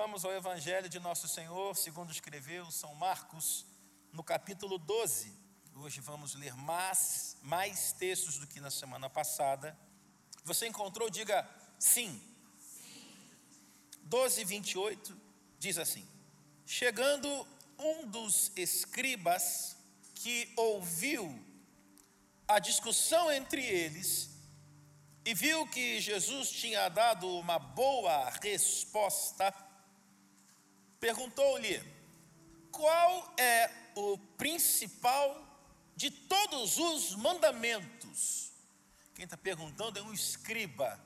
Vamos ao Evangelho de Nosso Senhor, segundo escreveu São Marcos, no capítulo 12. Hoje vamos ler mais, mais textos do que na semana passada. Você encontrou? Diga sim. sim. 12, 28 diz assim: Chegando um dos escribas que ouviu a discussão entre eles e viu que Jesus tinha dado uma boa resposta, perguntou-lhe: qual é o principal de todos os mandamentos? Quem está perguntando é um escriba.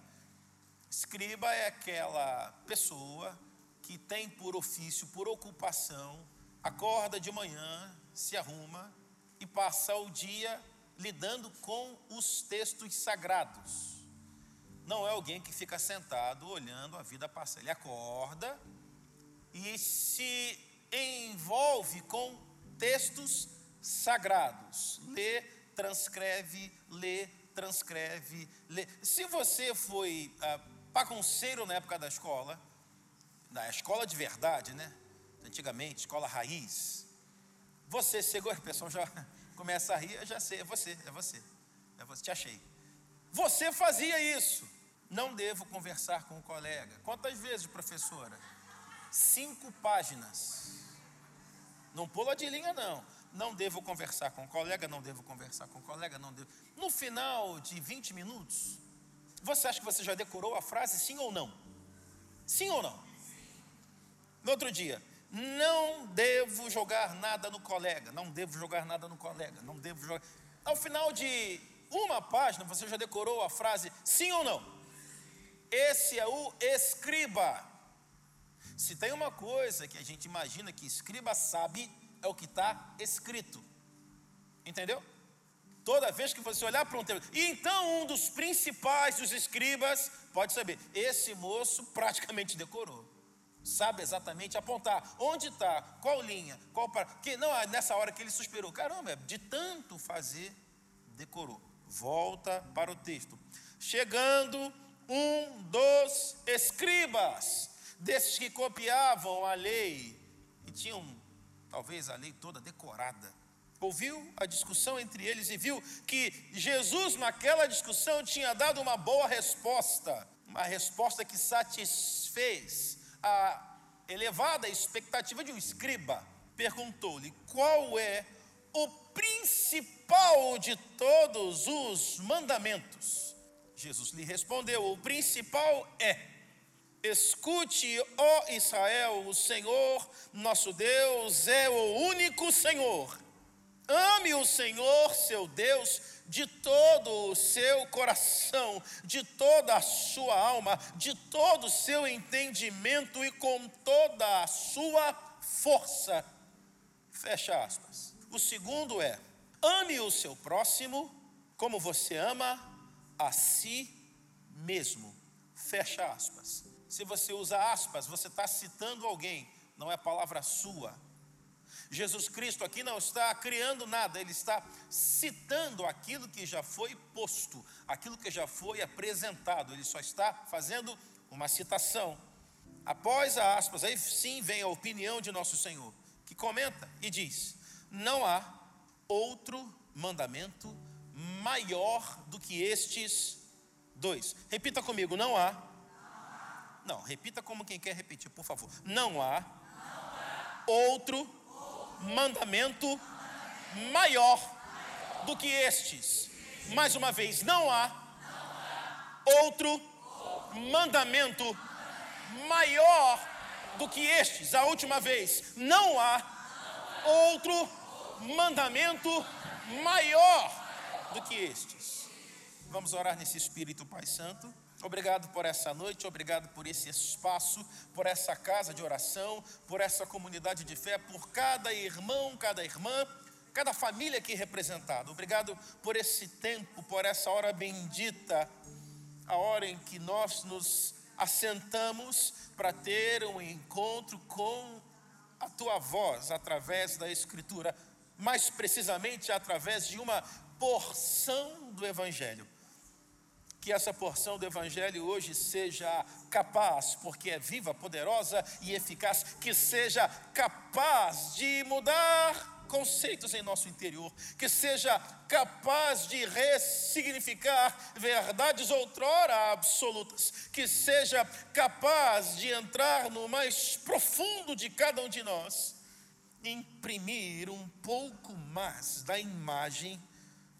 Escriba é aquela pessoa que tem por ofício, por ocupação, acorda de manhã, se arruma e passa o dia lidando com os textos sagrados. Não é alguém que fica sentado olhando a vida passar. Ele acorda e se envolve com textos sagrados. Lê, transcreve, lê, transcreve, lê. Se você foi ah, bagunceiro na época da escola, na escola de verdade, né? Antigamente, escola raiz. Você chegou, o pessoal já começa a rir, eu já sei, é você, é você. É você, te achei. Você fazia isso. Não devo conversar com o colega. Quantas vezes, professora? Cinco páginas. Não pula de linha, não. Não devo conversar com o colega, não devo conversar com o colega, não devo. No final de 20 minutos, você acha que você já decorou a frase sim ou não? Sim ou não? No outro dia, não devo jogar nada no colega, não devo jogar nada no colega, não devo jogar. Ao final de uma página, você já decorou a frase sim ou não? Esse é o escriba. Se tem uma coisa que a gente imagina que escriba sabe, é o que está escrito. Entendeu? Toda vez que você olhar para um texto. E então um dos principais dos escribas pode saber, esse moço praticamente decorou sabe exatamente apontar onde está, qual linha, qual para. Que não, é nessa hora que ele suspirou, caramba, de tanto fazer, decorou. Volta para o texto. Chegando um dos escribas, desses que copiavam a lei e tinham talvez a lei toda decorada. Ouviu a discussão entre eles e viu que Jesus, naquela discussão, tinha dado uma boa resposta, uma resposta que satisfez a elevada expectativa de um escriba, perguntou-lhe qual é o principal de todos os mandamentos. Jesus lhe respondeu: O principal é: Escute, ó Israel, o Senhor nosso Deus é o único Senhor. Ame o Senhor, seu Deus, de todo o seu coração, de toda a sua alma, de todo o seu entendimento e com toda a sua força. Fecha aspas. O segundo é: ame o seu próximo como você ama a si mesmo. Fecha aspas. Se você usa aspas, você está citando alguém, não é palavra sua Jesus Cristo aqui não está criando nada, ele está citando aquilo que já foi posto, aquilo que já foi apresentado, ele só está fazendo uma citação. Após a aspas, aí sim vem a opinião de nosso Senhor, que comenta e diz: Não há outro mandamento maior do que estes dois. Repita comigo: não há. Não, repita como quem quer repetir, por favor. Não há outro mandamento maior do que estes. Mais uma vez, não há outro mandamento maior do que estes. A última vez, não há outro mandamento maior do que estes. Vamos orar nesse Espírito, Pai Santo. Obrigado por essa noite, obrigado por esse espaço, por essa casa de oração, por essa comunidade de fé, por cada irmão, cada irmã, cada família aqui representada. Obrigado por esse tempo, por essa hora bendita, a hora em que nós nos assentamos para ter um encontro com a tua voz através da Escritura, mais precisamente através de uma porção do Evangelho. Que essa porção do Evangelho hoje seja capaz, porque é viva, poderosa e eficaz, que seja capaz de mudar conceitos em nosso interior, que seja capaz de ressignificar verdades outrora absolutas, que seja capaz de entrar no mais profundo de cada um de nós, imprimir um pouco mais da imagem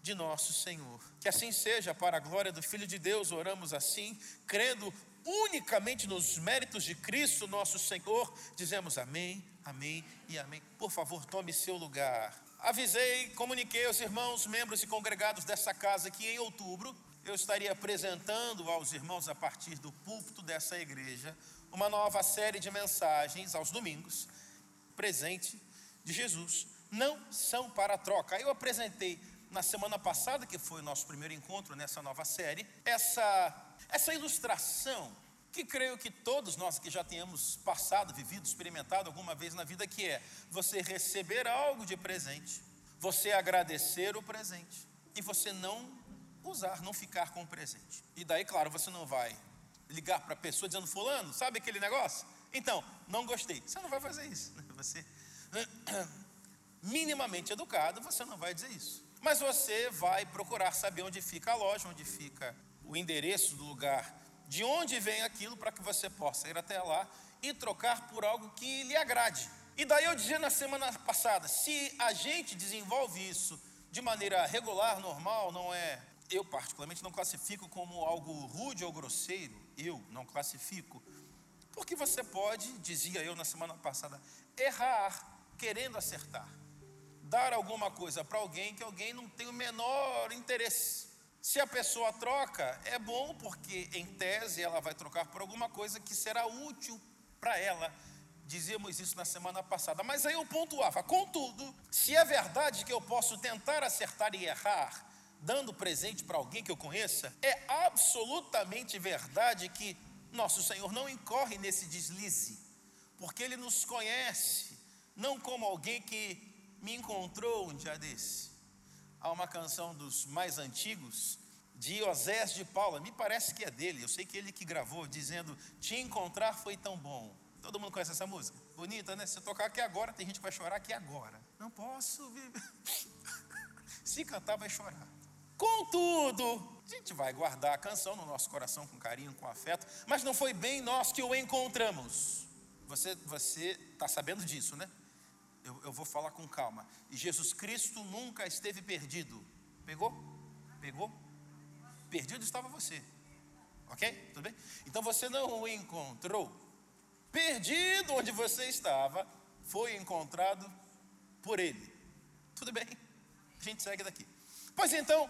de nosso Senhor. Que assim seja, para a glória do Filho de Deus, oramos assim, crendo unicamente nos méritos de Cristo, nosso Senhor, dizemos amém, amém e amém. Por favor, tome seu lugar. Avisei, comuniquei aos irmãos, membros e congregados dessa casa que em outubro eu estaria apresentando aos irmãos, a partir do púlpito dessa igreja, uma nova série de mensagens aos domingos, presente de Jesus, não são para troca. Eu apresentei na semana passada, que foi o nosso primeiro encontro nessa nova série, essa, essa ilustração que creio que todos nós que já tenhamos passado, vivido, experimentado alguma vez na vida, que é você receber algo de presente, você agradecer o presente e você não usar, não ficar com o presente. E daí, claro, você não vai ligar para a pessoa dizendo, fulano, sabe aquele negócio? Então, não gostei. Você não vai fazer isso. Né? Você, minimamente educado, você não vai dizer isso. Mas você vai procurar saber onde fica a loja, onde fica o endereço do lugar, de onde vem aquilo, para que você possa ir até lá e trocar por algo que lhe agrade. E daí eu dizia na semana passada: se a gente desenvolve isso de maneira regular, normal, não é. Eu, particularmente, não classifico como algo rude ou grosseiro, eu não classifico, porque você pode, dizia eu na semana passada, errar querendo acertar dar alguma coisa para alguém que alguém não tem o menor interesse. Se a pessoa troca, é bom porque, em tese, ela vai trocar por alguma coisa que será útil para ela. Dizíamos isso na semana passada. Mas aí eu pontuava: contudo, se é verdade que eu posso tentar acertar e errar, dando presente para alguém que eu conheça, é absolutamente verdade que nosso Senhor não incorre nesse deslize, porque Ele nos conhece, não como alguém que me encontrou um dia desse. Há uma canção dos mais antigos, de Osés de Paula, me parece que é dele, eu sei que ele que gravou, dizendo: Te encontrar foi tão bom. Todo mundo conhece essa música? Bonita, né? Se eu tocar aqui agora, tem gente que vai chorar aqui agora. Não posso viver. Se cantar, vai chorar. Contudo, a gente vai guardar a canção no nosso coração com carinho, com afeto, mas não foi bem nós que o encontramos. Você está sabendo disso, né? Eu, eu vou falar com calma. E Jesus Cristo nunca esteve perdido. Pegou? Pegou? Perdido estava você. Ok? Tudo bem? Então você não o encontrou. Perdido onde você estava, foi encontrado por Ele. Tudo bem? A gente segue daqui. Pois então,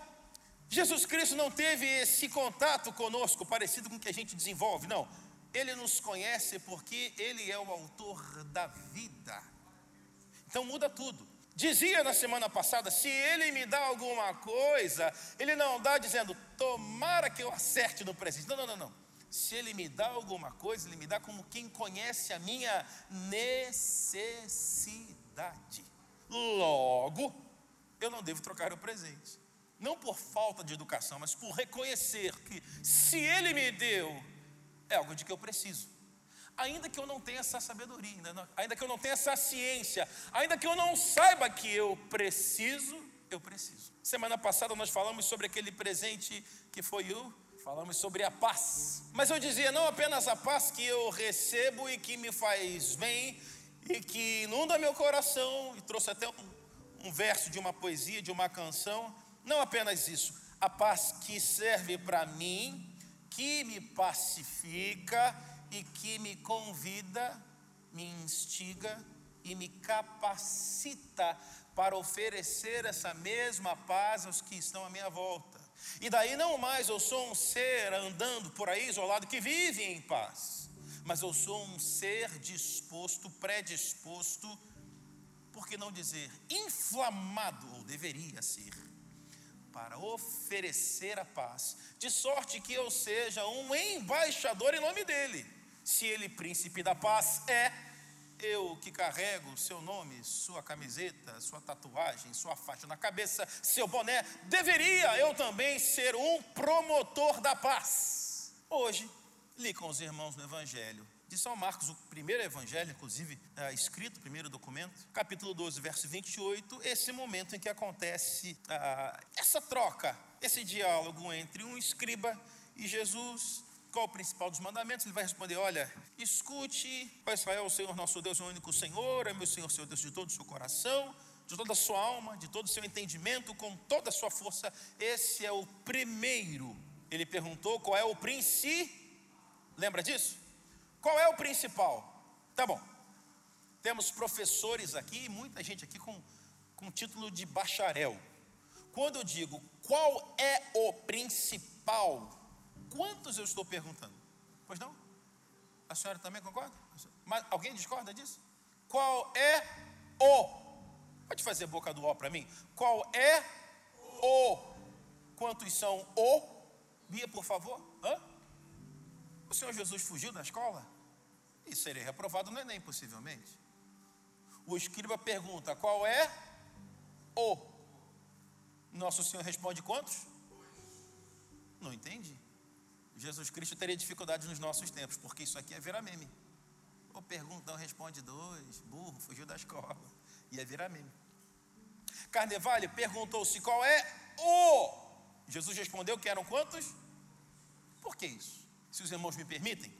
Jesus Cristo não teve esse contato conosco parecido com o que a gente desenvolve, não. Ele nos conhece porque Ele é o autor da vida. Então muda tudo. Dizia na semana passada: se ele me dá alguma coisa, ele não dá dizendo, tomara que eu acerte no presente. Não, não, não, não. Se ele me dá alguma coisa, ele me dá como quem conhece a minha necessidade. Logo, eu não devo trocar o presente. Não por falta de educação, mas por reconhecer que se ele me deu, é algo de que eu preciso ainda que eu não tenha essa sabedoria, ainda que eu não tenha essa ciência, ainda que eu não saiba que eu preciso, eu preciso. Semana passada nós falamos sobre aquele presente que foi o, falamos sobre a paz. Mas eu dizia não apenas a paz que eu recebo e que me faz bem e que inunda meu coração, e trouxe até um, um verso de uma poesia, de uma canção, não apenas isso, a paz que serve para mim, que me pacifica, e que me convida, me instiga e me capacita para oferecer essa mesma paz aos que estão à minha volta. E daí não mais eu sou um ser andando por aí isolado que vive em paz, mas eu sou um ser disposto, predisposto, por que não dizer inflamado, ou deveria ser, para oferecer a paz, de sorte que eu seja um embaixador em nome dele. Se ele príncipe da paz é, eu que carrego seu nome, sua camiseta, sua tatuagem, sua faixa na cabeça, seu boné, deveria eu também ser um promotor da paz. Hoje, li com os irmãos no Evangelho de São Marcos, o primeiro evangelho, inclusive, é, escrito, o primeiro documento, capítulo 12, verso 28, esse momento em que acontece ah, essa troca, esse diálogo entre um escriba e Jesus. Qual o principal dos mandamentos? Ele vai responder: Olha, escute, Pai Israel, o Senhor nosso Deus é o único Senhor, é meu Senhor, seu Deus de todo o seu coração, de toda a sua alma, de todo o seu entendimento, com toda a sua força. Esse é o primeiro. Ele perguntou qual é o princípio. Lembra disso? Qual é o principal? Tá bom. Temos professores aqui, muita gente aqui com, com título de bacharel. Quando eu digo qual é o principal, quantos eu estou perguntando? Pois não? A senhora também concorda? Mas alguém discorda disso? Qual é o? Pode fazer boca do O para mim? Qual é o? Quantos são o? Bia, por favor. Hã? O Senhor Jesus fugiu da escola? E seria reprovado no Enem, possivelmente. O escriba pergunta: qual é o? Nosso Senhor responde quantos? Não entendi. Jesus Cristo teria dificuldades nos nossos tempos, porque isso aqui é virar meme. Ou pergunta, não responde dois, burro, fugiu da escola. Ia é virar meme. Carnevale perguntou-se qual é o. Jesus respondeu que eram quantos? Por que isso? Se os irmãos me permitem.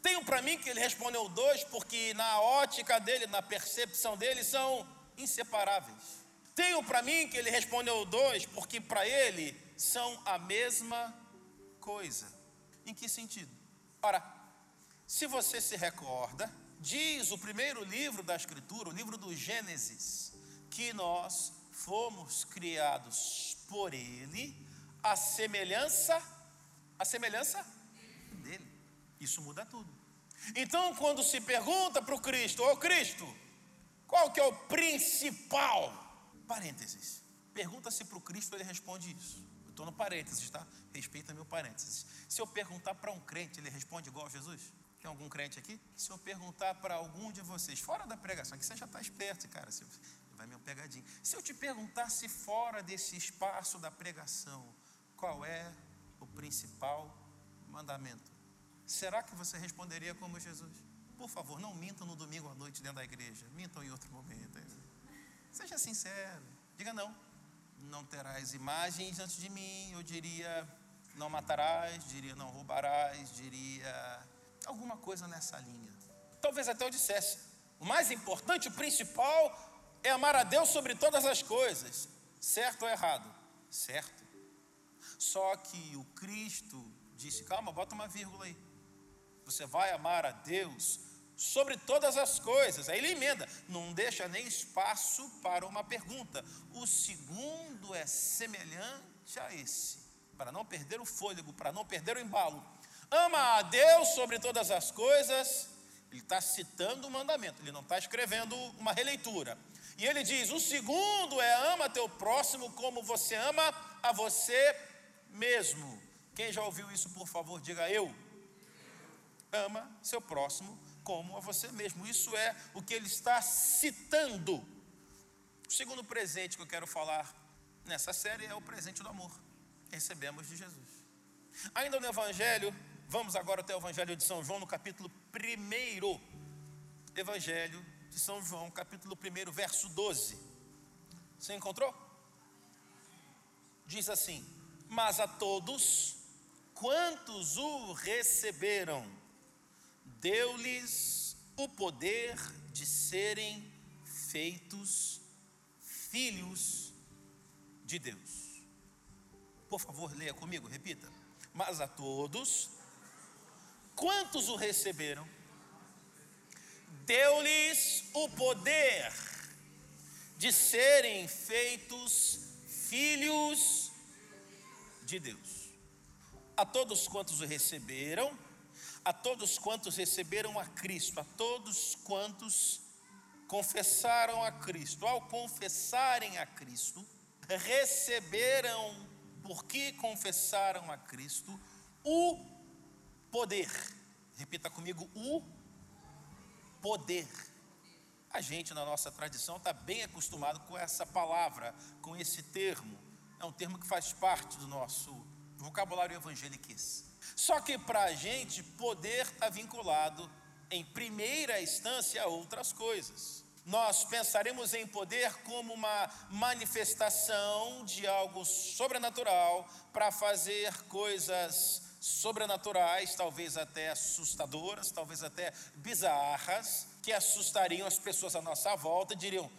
Tenho para mim que ele respondeu dois, porque na ótica dele, na percepção dele, são inseparáveis. Tenho para mim que ele respondeu dois, porque para ele são a mesma coisa. Em que sentido? Ora, se você se recorda, diz o primeiro livro da Escritura, o livro do Gênesis, que nós fomos criados por ele, a semelhança, a semelhança isso muda tudo. Então, quando se pergunta para o Cristo, ô Cristo, qual que é o principal? Parênteses. Pergunta-se para o Cristo, ele responde isso. Estou no parênteses, tá? Respeita meu parênteses. Se eu perguntar para um crente, ele responde igual a Jesus? Tem algum crente aqui? Se eu perguntar para algum de vocês, fora da pregação, que você já está esperto, cara, você vai me pegadinho. Se eu te perguntasse fora desse espaço da pregação, qual é o principal mandamento? Será que você responderia como Jesus? Por favor, não mintam no domingo à noite dentro da igreja. Mintam em outro momento. Seja sincero. Diga não. Não terás imagens antes de mim. Eu diria não matarás, diria não roubarás, diria alguma coisa nessa linha. Talvez até eu dissesse. O mais importante, o principal, é amar a Deus sobre todas as coisas. Certo ou errado? Certo. Só que o Cristo disse: calma, bota uma vírgula aí. Você vai amar a Deus sobre todas as coisas. Aí ele emenda, não deixa nem espaço para uma pergunta. O segundo é semelhante a esse, para não perder o fôlego, para não perder o embalo. Ama a Deus sobre todas as coisas. Ele está citando o mandamento, ele não está escrevendo uma releitura. E ele diz: o segundo é ama teu próximo como você ama a você mesmo. Quem já ouviu isso, por favor, diga eu ama seu próximo como a você mesmo. Isso é o que ele está citando. O segundo presente que eu quero falar nessa série é o presente do amor recebemos de Jesus. Ainda no Evangelho, vamos agora até o Evangelho de São João, no capítulo 1. Evangelho de São João, capítulo 1, verso 12. Você encontrou? Diz assim: Mas a todos quantos o receberam, deu-lhes o poder de serem feitos filhos de Deus. Por favor, leia comigo, repita. Mas a todos, quantos o receberam, deu-lhes o poder de serem feitos filhos de Deus. A todos quantos o receberam, a todos quantos receberam a Cristo, a todos quantos confessaram a Cristo. Ao confessarem a Cristo, receberam, porque confessaram a Cristo, o poder. Repita comigo: o poder. A gente, na nossa tradição, está bem acostumado com essa palavra, com esse termo. É um termo que faz parte do nosso vocabulário evangeliquez. Só que para a gente, poder está vinculado, em primeira instância, a outras coisas. Nós pensaremos em poder como uma manifestação de algo sobrenatural para fazer coisas sobrenaturais, talvez até assustadoras, talvez até bizarras, que assustariam as pessoas à nossa volta e diriam: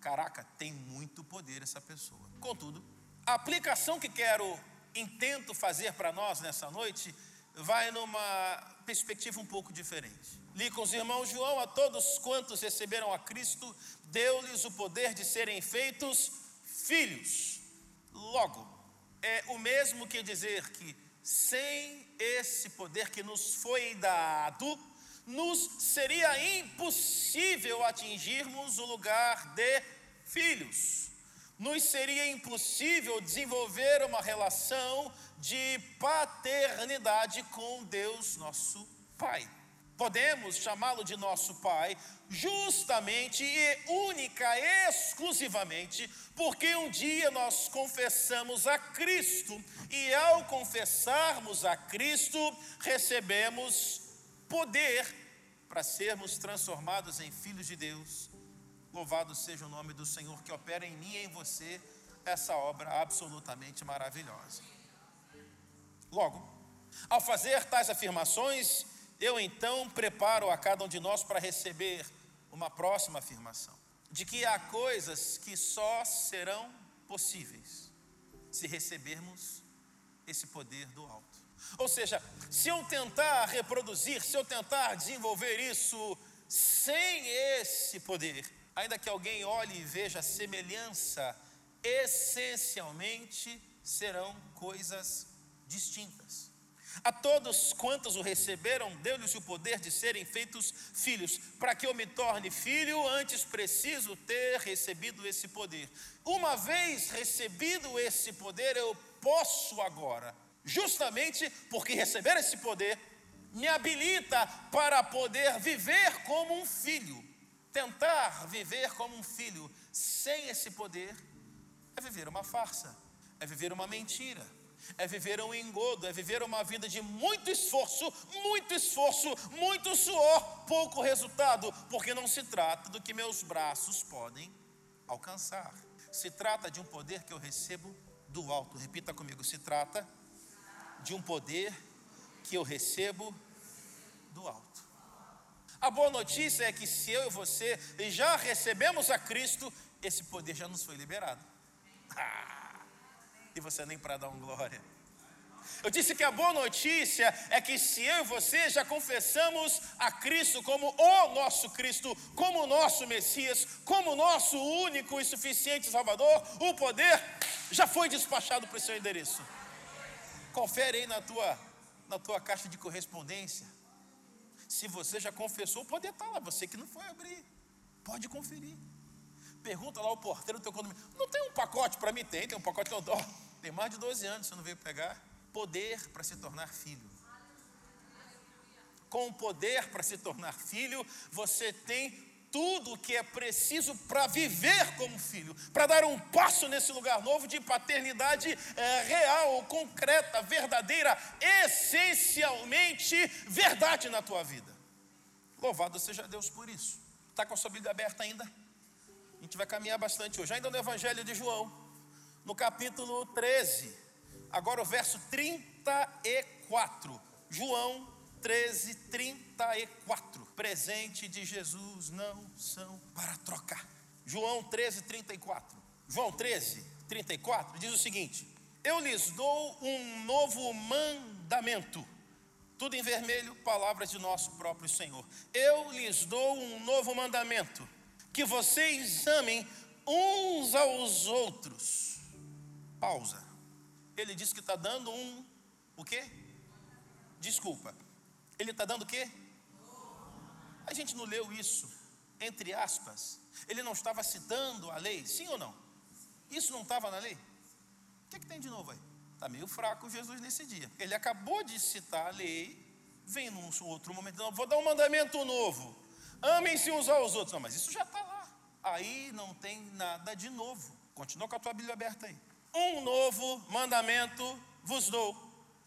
Caraca, tem muito poder essa pessoa. Contudo, a aplicação que quero, intento fazer para nós nessa noite, vai numa perspectiva um pouco diferente. Li com os irmãos João: A todos quantos receberam a Cristo, deu-lhes o poder de serem feitos filhos. Logo, é o mesmo que dizer que sem esse poder que nos foi dado, nos seria impossível atingirmos o lugar de filhos. Nos seria impossível desenvolver uma relação de paternidade com Deus, nosso Pai. Podemos chamá-lo de nosso Pai, justamente e única, exclusivamente, porque um dia nós confessamos a Cristo, e ao confessarmos a Cristo, recebemos poder para sermos transformados em filhos de Deus. Louvado seja o nome do Senhor que opera em mim e em você essa obra absolutamente maravilhosa. Logo, ao fazer tais afirmações, eu então preparo a cada um de nós para receber uma próxima afirmação: de que há coisas que só serão possíveis se recebermos esse poder do alto. Ou seja, se eu tentar reproduzir, se eu tentar desenvolver isso sem esse poder, ainda que alguém olhe e veja a semelhança, essencialmente serão coisas distintas. A todos quantos o receberam, deu-lhes o poder de serem feitos filhos. Para que eu me torne filho, antes preciso ter recebido esse poder. Uma vez recebido esse poder, eu posso agora, justamente porque receber esse poder, me habilita para poder viver como um filho. Tentar viver como um filho sem esse poder é viver uma farsa, é viver uma mentira é viver um engodo, é viver uma vida de muito esforço, muito esforço, muito suor, pouco resultado, porque não se trata do que meus braços podem alcançar. Se trata de um poder que eu recebo do alto. Repita comigo: se trata de um poder que eu recebo do alto. A boa notícia é que se eu e você já recebemos a Cristo, esse poder já nos foi liberado. Ah! e você nem para dar um glória. Eu disse que a boa notícia é que se eu e você já confessamos a Cristo como o nosso Cristo, como o nosso Messias, como o nosso único e suficiente Salvador, o poder já foi despachado para o seu endereço. Confere aí na tua, na tua caixa de correspondência. Se você já confessou, o poder está lá. Você que não foi abrir, pode conferir. Pergunta lá ao porteiro do teu condomínio. Não tem um pacote para mim? Tem, tem um pacote que eu dou. Tem mais de 12 anos, você não veio pegar. Poder para se tornar filho. Com o poder para se tornar filho, você tem tudo o que é preciso para viver como filho, para dar um passo nesse lugar novo de paternidade é, real, concreta, verdadeira, essencialmente verdade na tua vida. Louvado seja Deus por isso. Está com a sua Bíblia aberta ainda? A gente vai caminhar bastante hoje, ainda no Evangelho de João, no capítulo 13, agora o verso 34. João 13, 34. Presente de Jesus não são para trocar. João 13, 34. João 13, 34 diz o seguinte: Eu lhes dou um novo mandamento. Tudo em vermelho, palavras de nosso próprio Senhor. Eu lhes dou um novo mandamento que vocês amem uns aos outros. Pausa. Ele disse que está dando um, o quê? Desculpa. Ele está dando o quê? A gente não leu isso, entre aspas. Ele não estava citando a lei, sim ou não? Isso não estava na lei? O que, é que tem de novo aí? Está meio fraco Jesus nesse dia. Ele acabou de citar a lei, vem num outro momento, não, vou dar um mandamento novo Amem-se uns aos outros. Não, mas isso já está lá. Aí não tem nada de novo. Continua com a tua Bíblia aberta aí. Um novo mandamento vos dou: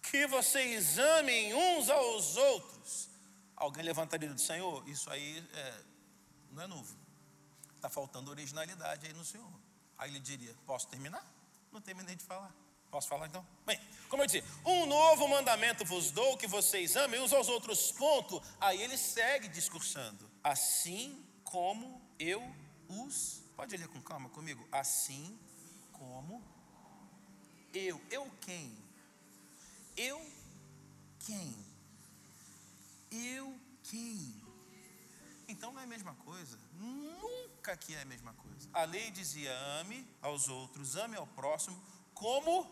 que vocês amem uns aos outros. Alguém levantaria do Senhor? Isso aí é, não é novo. Está faltando originalidade aí no Senhor. Aí ele diria: Posso terminar? Não terminei de falar. Posso falar então? Bem, como eu disse, um novo mandamento vos dou que vocês amem uns aos outros. Ponto. Aí ele segue discursando. Assim como eu os. Pode ler com calma comigo? Assim como eu. Eu quem? Eu quem? Eu quem? Então não é a mesma coisa. Nunca que é a mesma coisa. A lei dizia: ame aos outros, ame ao próximo, como,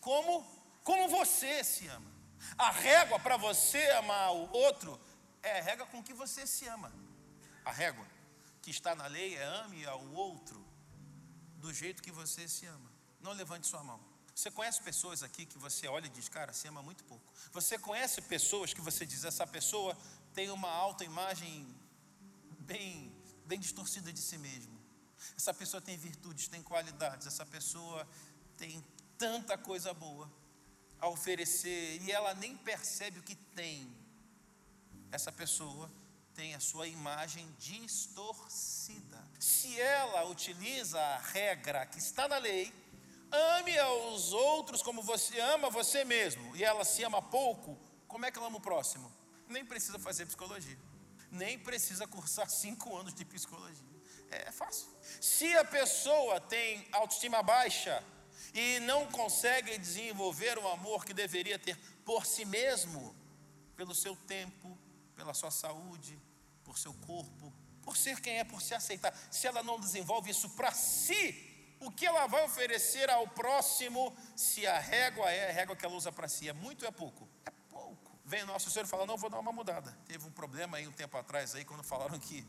como, como você se ama. A régua para você amar o outro é a régua com que você se ama. A régua que está na lei é ame ao outro do jeito que você se ama. Não levante sua mão. Você conhece pessoas aqui que você olha e diz, cara, se ama muito pouco. Você conhece pessoas que você diz, essa pessoa tem uma autoimagem bem, bem distorcida de si mesmo. Essa pessoa tem virtudes, tem qualidades, essa pessoa tem tanta coisa boa a oferecer e ela nem percebe o que tem. Essa pessoa tem a sua imagem distorcida. Se ela utiliza a regra que está na lei, ame aos outros como você ama você mesmo, e ela se ama pouco, como é que ela ama o próximo? Nem precisa fazer psicologia, nem precisa cursar cinco anos de psicologia. É fácil. Se a pessoa tem autoestima baixa e não consegue desenvolver o amor que deveria ter por si mesmo, pelo seu tempo, pela sua saúde, por seu corpo, por ser quem é, por se aceitar. Se ela não desenvolve isso para si, o que ela vai oferecer ao próximo, se a régua é a régua que ela usa para si? É muito ou é pouco? É pouco. Vem nosso Senhor e fala: Não, vou dar uma mudada. Teve um problema aí um tempo atrás, aí, quando falaram que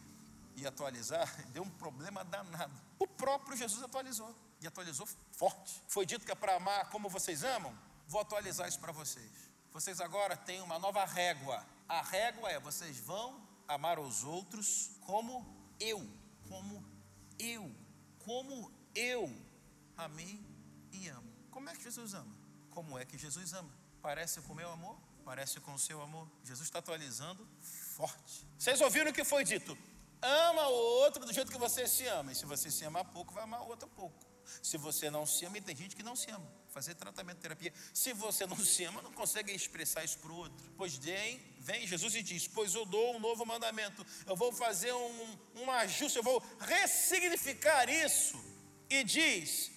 ia atualizar, deu um problema danado. O próprio Jesus atualizou. E atualizou forte. Foi dito que é para amar como vocês amam. Vou atualizar isso para vocês. Vocês agora têm uma nova régua. A régua é: vocês vão amar os outros como eu, como eu, como eu amei e amo. Como é que Jesus ama? Como é que Jesus ama? Parece com o meu amor? Parece com o seu amor? Jesus está atualizando forte. Vocês ouviram o que foi dito? Ama o outro do jeito que você se ama. E se você se ama pouco, vai amar o outro pouco. Se você não se ama, e tem gente que não se ama. Fazer tratamento, terapia. Se você não se ama, não consegue expressar isso para o outro. Pois vem, vem Jesus e diz: Pois eu dou um novo mandamento. Eu vou fazer um, um ajuste, eu vou ressignificar isso. E diz: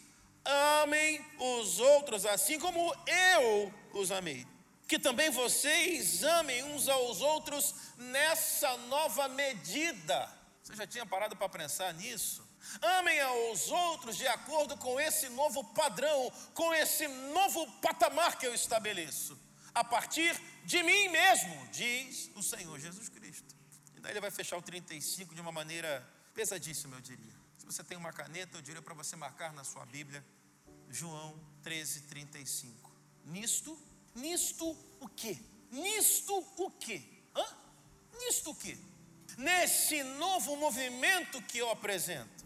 Amem os outros assim como eu os amei. Que também vocês amem uns aos outros nessa nova medida. Você já tinha parado para pensar nisso? Amem aos outros de acordo com esse novo padrão, com esse novo patamar que eu estabeleço, a partir de mim mesmo, diz o Senhor Jesus Cristo. E daí ele vai fechar o 35 de uma maneira pesadíssima, eu diria. Se você tem uma caneta, eu diria para você marcar na sua Bíblia, João 13, 35. Nisto, nisto o quê? Nisto o quê? Hã? Nisto o quê? Nesse novo movimento que eu apresento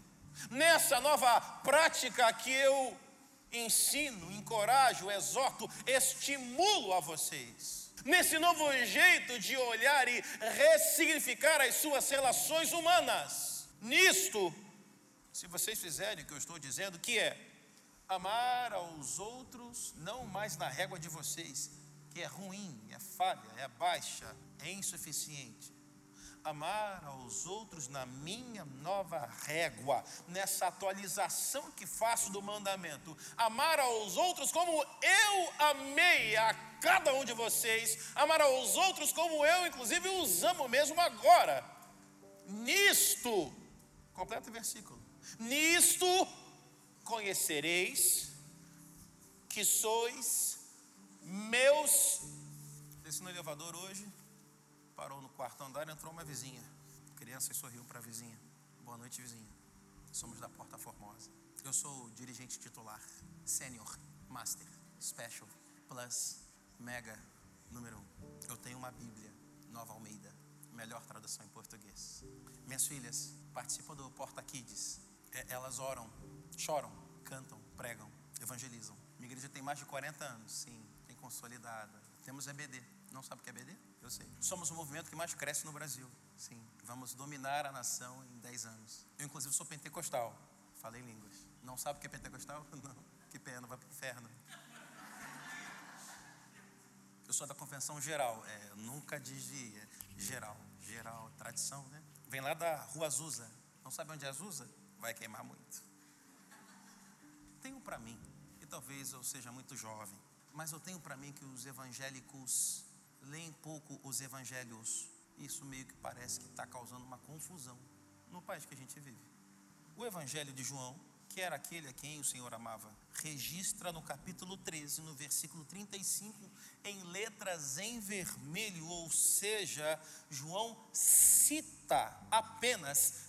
nessa nova prática que eu ensino, encorajo, exorto, estimulo a vocês. Nesse novo jeito de olhar e ressignificar as suas relações humanas. Nisto, se vocês fizerem o que eu estou dizendo, que é amar aos outros não mais na régua de vocês, que é ruim, é falha, é baixa, é insuficiente amar aos outros na minha nova régua, nessa atualização que faço do mandamento. Amar aos outros como eu amei a cada um de vocês, amar aos outros como eu, inclusive, os amo mesmo agora. Nisto, completa o versículo. Nisto conhecereis que sois meus. Desci no elevador hoje parou no quarto andar entrou uma vizinha. criança e sorriu para a vizinha. Boa noite, vizinha. Somos da Porta Formosa. Eu sou o dirigente titular, sênior, master, special, plus, mega, número um. Eu tenho uma Bíblia, Nova Almeida, melhor tradução em português. Minhas filhas participam do Porta Kids. É, elas oram, choram, cantam, pregam, evangelizam. Minha igreja tem mais de 40 anos, sim, tem consolidada. Temos EBD. Não sabe o que é EBD? Eu sei. Somos o movimento que mais cresce no Brasil. Sim, vamos dominar a nação em 10 anos. Eu, inclusive, sou pentecostal. Falei línguas. Não sabe o que é pentecostal? Não. Que pena, vai para o inferno. Eu sou da convenção geral. É, nunca diz é, geral. Geral, tradição, né? Vem lá da Rua Azusa. Não sabe onde é Azusa? Vai queimar muito. Tenho para mim, e talvez eu seja muito jovem, mas eu tenho para mim que os evangélicos leem pouco os evangelhos. Isso meio que parece que está causando uma confusão no país que a gente vive. O evangelho de João, que era aquele a quem o Senhor amava, registra no capítulo 13, no versículo 35, em letras em vermelho, ou seja, João cita, apenas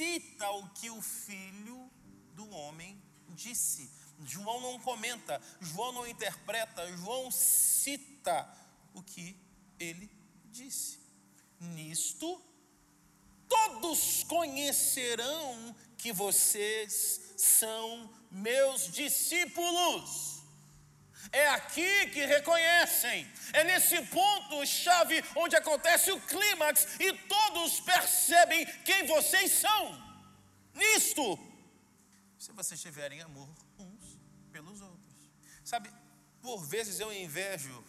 cita o que o filho do homem disse. João não comenta, João não interpreta, João cita o que ele disse. Nisto, todos conhecerão que vocês são meus discípulos. É aqui que reconhecem, é nesse ponto chave onde acontece o clímax e todos percebem quem vocês são. Nisto, se vocês tiverem amor uns pelos outros. Sabe, por vezes eu invejo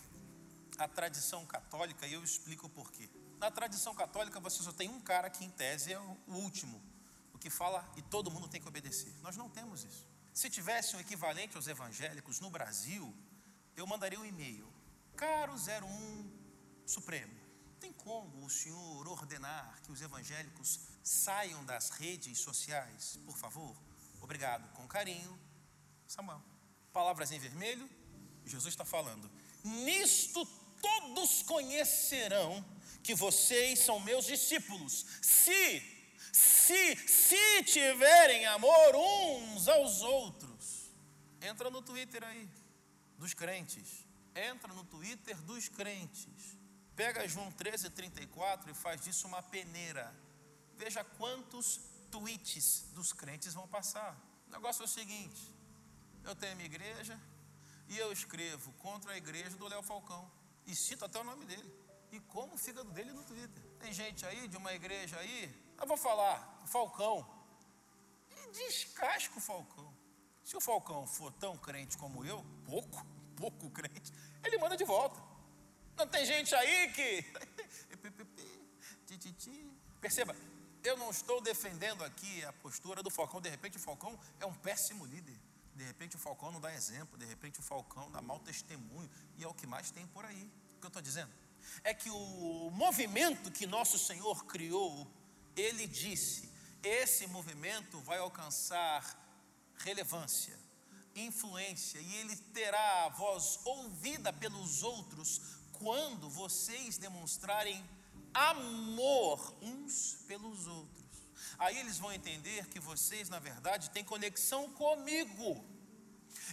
a tradição católica e eu explico por quê. Na tradição católica você só tem um cara que em tese é o último, o que fala e todo mundo tem que obedecer. Nós não temos isso. Se tivesse um equivalente aos evangélicos no Brasil, eu mandaria um e-mail. Caro 01 Supremo, tem como o senhor ordenar que os evangélicos saiam das redes sociais, por favor? Obrigado. Com carinho, Samuel. Palavras em vermelho, Jesus está falando. Nisto todos conhecerão que vocês são meus discípulos, se, se, se tiverem amor uns aos outros. Entra no Twitter aí, dos crentes. Entra no Twitter dos crentes. Pega João 13, 34 e faz disso uma peneira. Veja quantos tweets dos crentes vão passar. O negócio é o seguinte: eu tenho minha igreja e eu escrevo contra a igreja do Léo Falcão. E cito até o nome dele. E como o fígado dele no Twitter. Tem gente aí de uma igreja aí, eu vou falar, Falcão. E descasca o Falcão. Se o Falcão for tão crente como eu, pouco, pouco crente, ele manda de volta. Não tem gente aí que. Perceba, eu não estou defendendo aqui a postura do Falcão. De repente, o Falcão é um péssimo líder. De repente, o Falcão não dá exemplo. De repente, o Falcão dá mau testemunho. E é o que mais tem por aí. O que eu estou dizendo? É que o movimento que nosso Senhor criou, ele disse: esse movimento vai alcançar relevância, influência, e ele terá a voz ouvida pelos outros quando vocês demonstrarem amor uns pelos outros. Aí eles vão entender que vocês, na verdade, têm conexão comigo.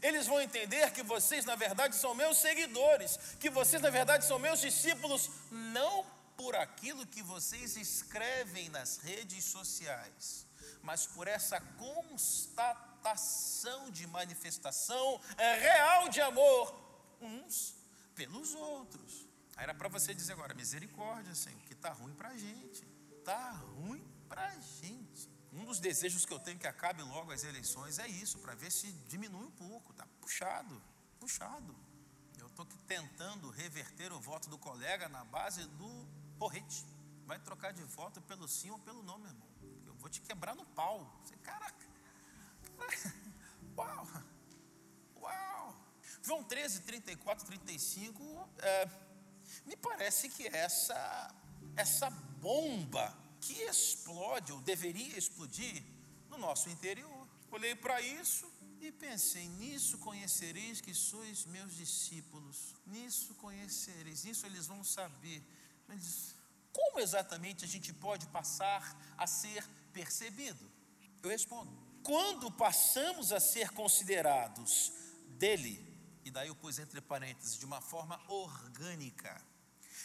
Eles vão entender que vocês, na verdade, são meus seguidores, que vocês, na verdade, são meus discípulos, não por aquilo que vocês escrevem nas redes sociais, mas por essa constatação de manifestação real de amor uns pelos outros. Aí era para você dizer agora, misericórdia, Senhor, que está ruim para gente, está ruim para gente. Um dos desejos que eu tenho que acabe logo as eleições é isso, para ver se diminui um pouco, está puxado, puxado. Eu estou tentando reverter o voto do colega na base do porrete. Vai trocar de voto pelo sim ou pelo não, meu irmão. Eu vou te quebrar no pau. Você, caraca, uau, uau. João 13, 34, 35, é, me parece que essa, essa bomba que explode, ou deveria explodir, no nosso interior. Olhei para isso e pensei: nisso conhecereis que sois meus discípulos, nisso conhecereis, nisso eles vão saber. Mas como exatamente a gente pode passar a ser percebido? Eu respondo: quando passamos a ser considerados dele, e daí eu pus entre parênteses, de uma forma orgânica,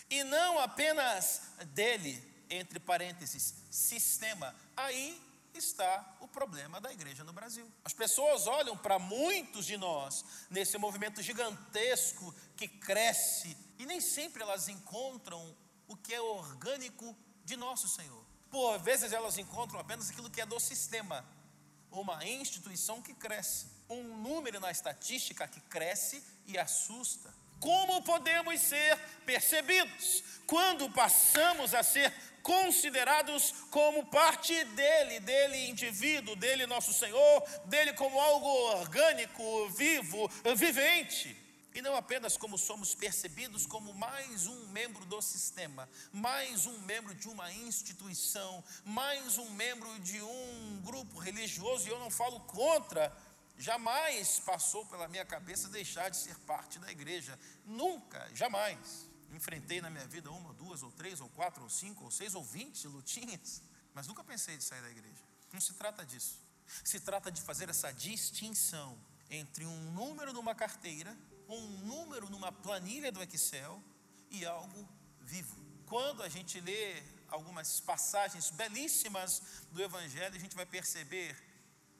e não apenas dele, entre parênteses, sistema. Aí está o problema da igreja no Brasil. As pessoas olham para muitos de nós nesse movimento gigantesco que cresce e nem sempre elas encontram o que é orgânico de nosso Senhor. Por vezes elas encontram apenas aquilo que é do sistema, uma instituição que cresce, um número na estatística que cresce e assusta. Como podemos ser percebidos quando passamos a ser considerados como parte dele, dele indivíduo, dele nosso Senhor, dele como algo orgânico, vivo, vivente. E não apenas como somos percebidos como mais um membro do sistema, mais um membro de uma instituição, mais um membro de um grupo religioso, e eu não falo contra, jamais passou pela minha cabeça deixar de ser parte da igreja, nunca, jamais. Enfrentei na minha vida uma, duas, ou três, ou quatro, ou cinco, ou seis, ou vinte lutinhas, mas nunca pensei de sair da igreja. Não se trata disso. Se trata de fazer essa distinção entre um número numa carteira, um número numa planilha do Excel e algo vivo. Quando a gente lê algumas passagens belíssimas do Evangelho, a gente vai perceber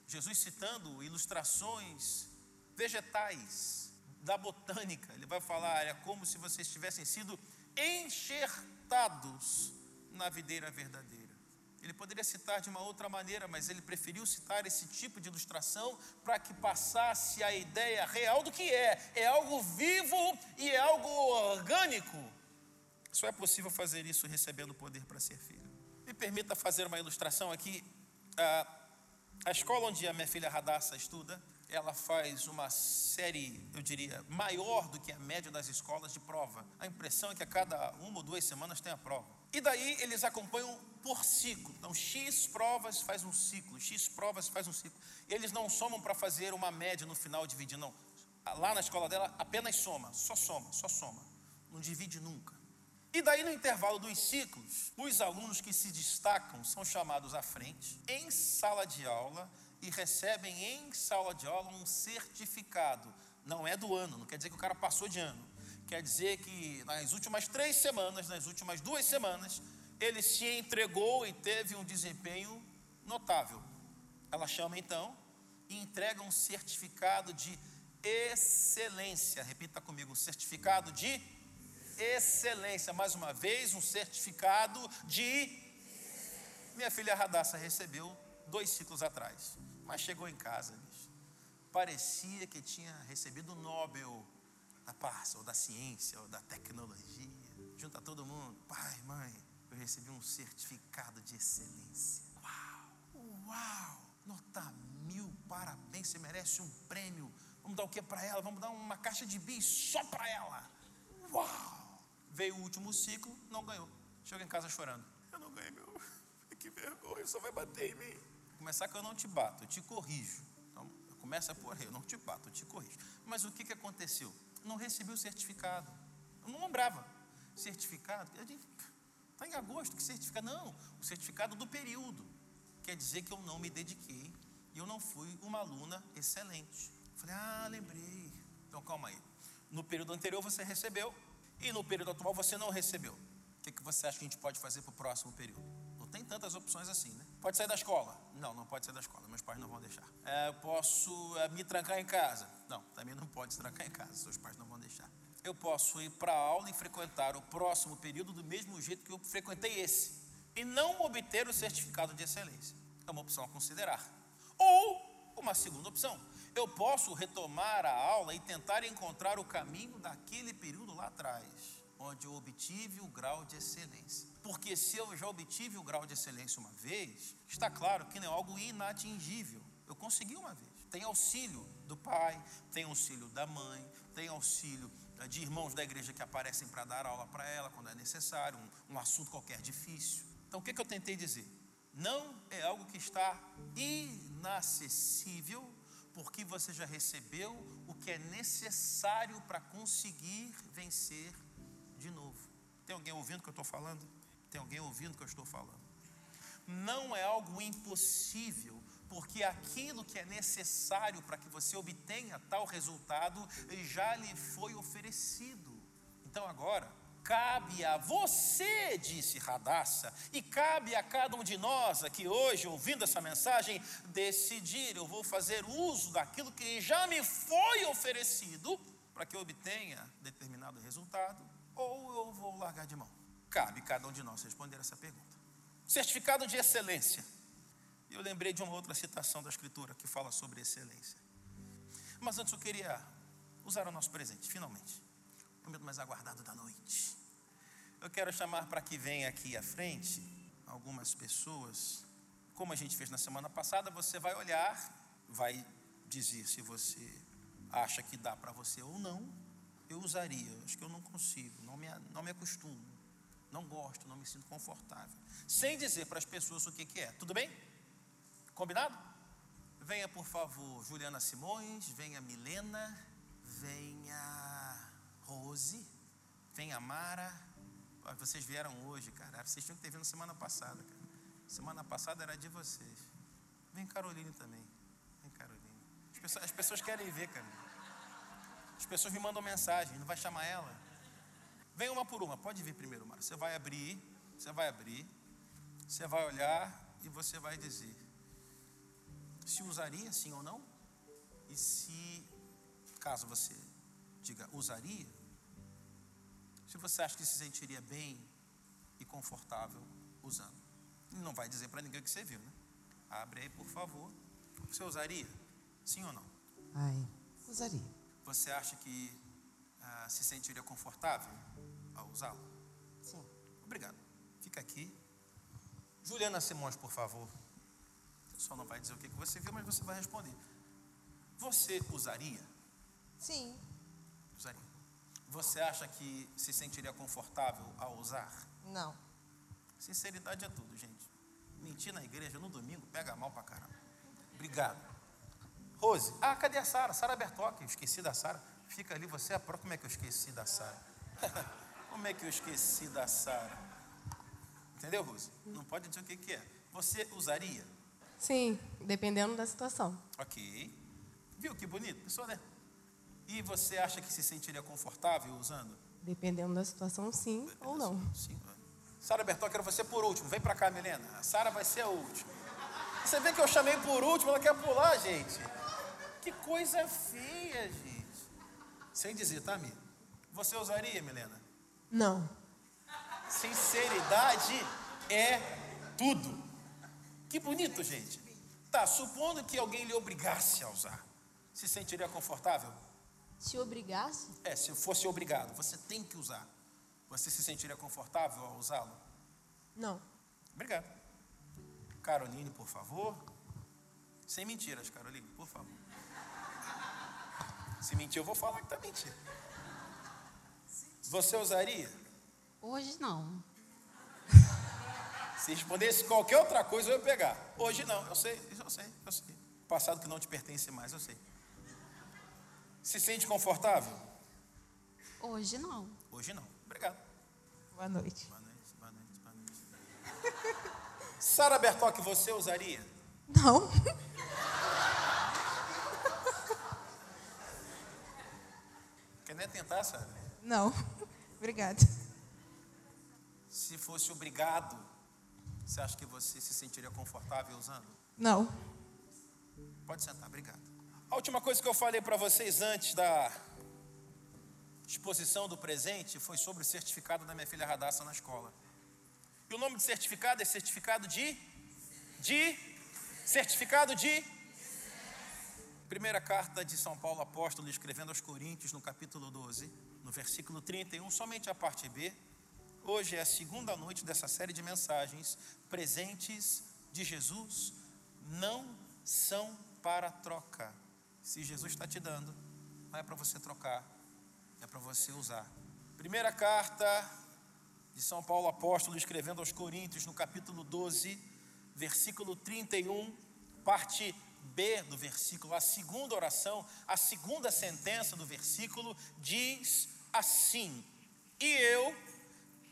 Jesus citando ilustrações vegetais da botânica. Ele vai falar, é como se vocês tivessem sido enxertados na videira verdadeira. Ele poderia citar de uma outra maneira, mas ele preferiu citar esse tipo de ilustração para que passasse a ideia real do que é. É algo vivo e é algo orgânico. Só é possível fazer isso recebendo o poder para ser filho. Me permita fazer uma ilustração aqui. A, escola onde a minha filha Radassa estuda, ela faz uma série, eu diria, maior do que a média das escolas de prova. A impressão é que a cada uma ou duas semanas tem a prova. E daí eles acompanham por ciclo. Então, X provas faz um ciclo, X provas faz um ciclo. Eles não somam para fazer uma média no final, dividir, não. Lá na escola dela, apenas soma, só soma, só soma. Não divide nunca. E daí, no intervalo dos ciclos, os alunos que se destacam são chamados à frente, em sala de aula, e recebem em sala de aula um certificado. Não é do ano, não quer dizer que o cara passou de ano. Quer dizer que nas últimas três semanas, nas últimas duas semanas, ele se entregou e teve um desempenho notável. Ela chama então e entrega um certificado de excelência. Repita comigo, um certificado de excelência. Mais uma vez, um certificado de. Minha filha Radassa recebeu dois ciclos atrás. Mas chegou em casa, parecia que tinha recebido o Nobel da paz, ou da ciência, ou da tecnologia. Junta todo mundo, pai, mãe, eu recebi um certificado de excelência. Uau, uau, nota mil, parabéns, você merece um prêmio. Vamos dar o que para ela? Vamos dar uma caixa de bis só para ela. Uau! Veio o último ciclo, não ganhou. Chega em casa chorando. Eu não ganhei, meu. Que vergonha, só vai bater em mim começar que eu não te bato, eu te corrijo. Então, começa por aí, eu não te bato, eu te corrijo. Mas o que, que aconteceu? Não recebi o certificado. Eu não lembrava. Certificado, a gente está em agosto, que certificado? Não, o certificado do período. Quer dizer que eu não me dediquei e eu não fui uma aluna excelente. Falei, ah, lembrei. Então calma aí. No período anterior você recebeu e no período atual você não recebeu. O que, que você acha que a gente pode fazer para o próximo período? Não tem tantas opções assim, né? Pode sair da escola? Não, não pode sair da escola. Meus pais não vão deixar. É, posso é, me trancar em casa? Não, também não pode se trancar em casa. Seus pais não vão deixar. Eu posso ir para a aula e frequentar o próximo período do mesmo jeito que eu frequentei esse. E não obter o certificado de excelência. É uma opção a considerar. Ou uma segunda opção. Eu posso retomar a aula e tentar encontrar o caminho daquele período lá atrás, onde eu obtive o grau de excelência. Porque se eu já obtive o grau de excelência uma vez, está claro que não é algo inatingível. Eu consegui uma vez. Tem auxílio do pai, tem auxílio da mãe, tem auxílio de irmãos da igreja que aparecem para dar aula para ela quando é necessário, um, um assunto qualquer difícil. Então o que, que eu tentei dizer? Não é algo que está inacessível, porque você já recebeu o que é necessário para conseguir vencer de novo. Tem alguém ouvindo o que eu estou falando? Tem alguém ouvindo o que eu estou falando? Não é algo impossível, porque aquilo que é necessário para que você obtenha tal resultado já lhe foi oferecido. Então agora, Cabe a você, disse Radassa, e cabe a cada um de nós aqui hoje, ouvindo essa mensagem, decidir: eu vou fazer uso daquilo que já me foi oferecido para que eu obtenha determinado resultado, ou eu vou largar de mão. Cabe cada um de nós responder essa pergunta. Certificado de excelência. Eu lembrei de uma outra citação da Escritura que fala sobre excelência. Mas antes eu queria usar o nosso presente, finalmente o momento mais aguardado da noite. Eu quero chamar para que venha aqui à frente algumas pessoas. Como a gente fez na semana passada, você vai olhar, vai dizer se você acha que dá para você ou não. Eu usaria, acho que eu não consigo, não me, não me acostumo, não gosto, não me sinto confortável. Sem dizer para as pessoas o que, que é. Tudo bem? Combinado? Venha, por favor, Juliana Simões, venha Milena, venha Rose, venha Mara. Vocês vieram hoje, cara. Vocês tinham que ter vindo semana passada, cara. Semana passada era de vocês. Vem Caroline também. Vem Caroline. As pessoas, as pessoas querem ver, cara. As pessoas me mandam mensagem, não vai chamar ela? Vem uma por uma, pode vir primeiro, Mara. Você vai abrir, você vai abrir, você vai olhar e você vai dizer se usaria sim ou não, e se, caso você diga usaria, se você acha que se sentiria bem e confortável usando. Não vai dizer para ninguém que você viu, né? Abre aí, por favor. Você usaria? Sim ou não? Ai, usaria. Você acha que ah, se sentiria confortável ao usá-lo? Sim. Obrigado. Fica aqui. Juliana Simões, por favor. Só não vai dizer o que você viu, mas você vai responder. Você usaria? Sim. Usaria. Você acha que se sentiria confortável ao usar? Não. Sinceridade é tudo, gente. Mentir na igreja no domingo pega mal pra caramba. Obrigado. Rose, ah, cadê a Sara? Sara Bertoc, esqueci da Sara. Fica ali, você é a própria. Como é que eu esqueci da Sara? Como é que eu esqueci da Sara? Entendeu, Rose? Não pode dizer o que, que é. Você usaria? Sim, dependendo da situação. Ok. Viu que bonito? Pessoa, né? E você acha que se sentiria confortável usando? Dependendo da situação, sim ou não. Sim. Sara Bertol, quero você por último. Vem pra cá, Milena. A Sara vai ser a última. Você vê que eu chamei por último, ela quer pular, gente. Que coisa feia, gente. Sem dizer, tá, Mi? Você usaria, Milena? Não. Sinceridade é tudo. Que bonito, gente. Tá, supondo que alguém lhe obrigasse a usar, se sentiria confortável? Se obrigasse? É, se fosse obrigado, você tem que usar. Você se sentiria confortável ao usá-lo? Não. Obrigado. Caroline, por favor. Sem mentiras, Caroline, por favor. Se mentir, eu vou falar que está mentindo. Você usaria? Hoje não. Se respondesse qualquer outra coisa, eu ia pegar. Hoje não, eu sei, eu sei, eu sei. Passado que não te pertence mais, eu sei. Se sente confortável? Hoje não. Hoje não. Obrigado. Boa noite. Boa noite, boa noite, boa noite. Sara Bertoc, você usaria? Não. Quer nem tentar, Sara? Não. Obrigada. Se fosse obrigado, você acha que você se sentiria confortável usando? Não. Pode sentar, obrigado. A última coisa que eu falei para vocês antes da exposição do presente foi sobre o certificado da minha filha Radassa na escola. E o nome de certificado é certificado de de certificado de Primeira carta de São Paulo apóstolo escrevendo aos Coríntios no capítulo 12, no versículo 31, somente a parte B. Hoje é a segunda noite dessa série de mensagens. Presentes de Jesus não são para troca. Se Jesus está te dando, não é para você trocar, é para você usar. Primeira carta de São Paulo apóstolo escrevendo aos Coríntios no capítulo 12, versículo 31, parte B do versículo, a segunda oração, a segunda sentença do versículo diz assim: E eu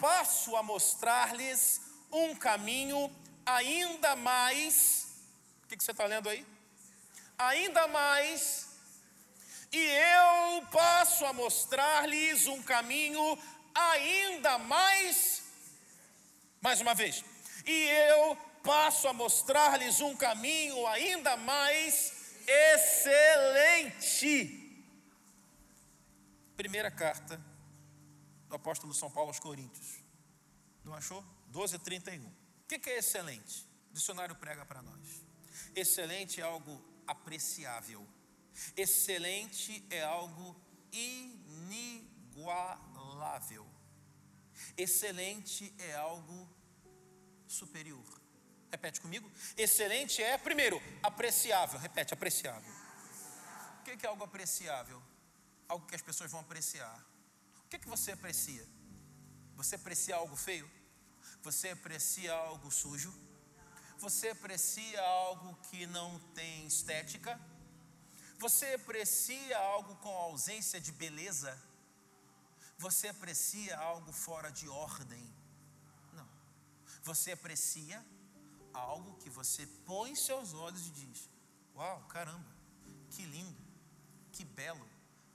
passo a mostrar-lhes um caminho ainda mais. O que, você está lendo aí? Ainda mais. E eu passo a mostrar-lhes um caminho ainda mais. Mais uma vez. E eu passo a mostrar-lhes um caminho ainda mais excelente. Primeira carta do apóstolo São Paulo aos Coríntios. Não achou? 12 a 31. O que é excelente? O dicionário prega para nós. Excelente é algo apreciável. Excelente é algo inigualável. Excelente é algo superior. Repete comigo. Excelente é, primeiro, apreciável. Repete, apreciável. O que é algo apreciável? Algo que as pessoas vão apreciar. Que, que você aprecia? Você aprecia algo feio? Você aprecia algo sujo? Você aprecia algo que não tem estética? Você aprecia algo com ausência de beleza? Você aprecia algo fora de ordem? Não. Você aprecia algo que você põe seus olhos e diz: Uau, caramba, que lindo, que belo,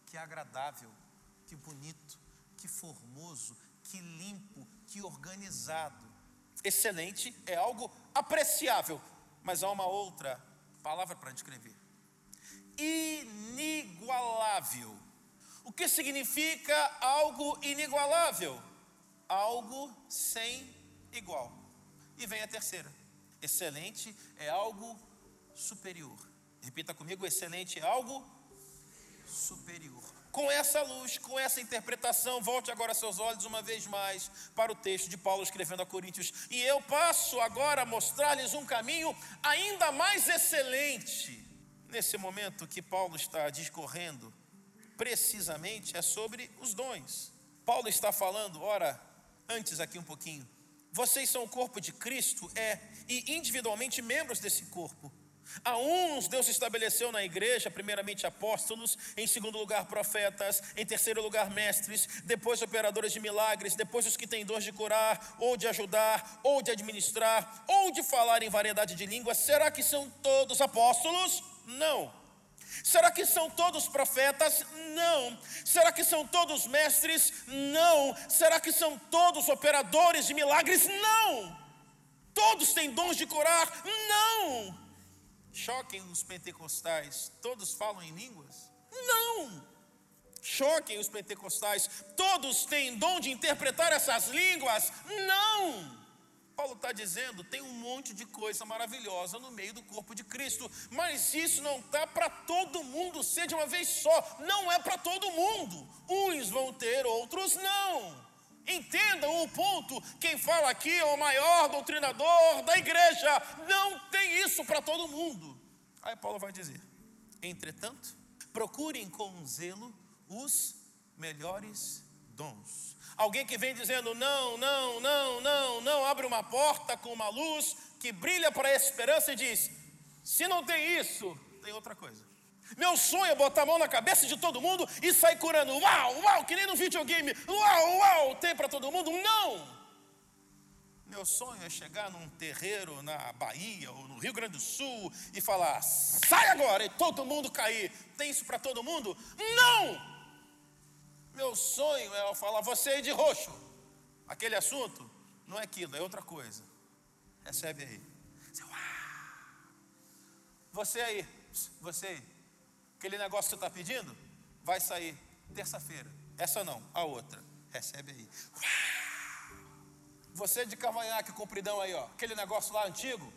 que agradável, que bonito, que formoso, que limpo, que organizado. Excelente é algo apreciável, mas há uma outra palavra para descrever: inigualável. O que significa algo inigualável? Algo sem igual. E vem a terceira: excelente é algo superior. Repita comigo: excelente é algo superior com essa luz, com essa interpretação, volte agora seus olhos uma vez mais para o texto de Paulo escrevendo a Coríntios. E eu passo agora a mostrar-lhes um caminho ainda mais excelente. Nesse momento que Paulo está discorrendo, precisamente é sobre os dons. Paulo está falando, ora, antes aqui um pouquinho. Vocês são o corpo de Cristo, é, e individualmente membros desse corpo. A uns Deus estabeleceu na igreja, primeiramente apóstolos, em segundo lugar profetas, em terceiro lugar mestres, depois operadores de milagres, depois os que têm dor de curar, ou de ajudar, ou de administrar, ou de falar em variedade de línguas. Será que são todos apóstolos? Não. Será que são todos profetas? Não. Será que são todos mestres? Não. Será que são todos operadores de milagres? Não. Todos têm dons de curar? Não. Choquem os pentecostais, todos falam em línguas? Não! Choquem os pentecostais, todos têm dom de interpretar essas línguas? Não! Paulo está dizendo, tem um monte de coisa maravilhosa no meio do corpo de Cristo, mas isso não está para todo mundo ser de uma vez só, não é para todo mundo. Uns vão ter, outros não. Entendam o ponto, quem fala aqui é o maior doutrinador da igreja, não tem isso para todo mundo. Aí Paulo vai dizer: entretanto, procurem com zelo os melhores dons. Alguém que vem dizendo não, não, não, não, não, abre uma porta com uma luz que brilha para a esperança e diz: se não tem isso, tem outra coisa. Meu sonho é botar a mão na cabeça de todo mundo e sair curando. Uau, uau, que nem no videogame. Uau, uau, tem para todo mundo? Não! Meu sonho é chegar num terreiro na Bahia ou no Rio Grande do Sul e falar: sai agora e todo mundo cair. Tem isso para todo mundo? Não! Meu sonho é falar: você aí de roxo. Aquele assunto não é aquilo, é outra coisa. Recebe aí. Você aí, você aí Aquele negócio que você está pedindo, vai sair terça-feira. Essa não, a outra. Recebe aí. Você de cavanhaque compridão aí, ó. Aquele negócio lá antigo.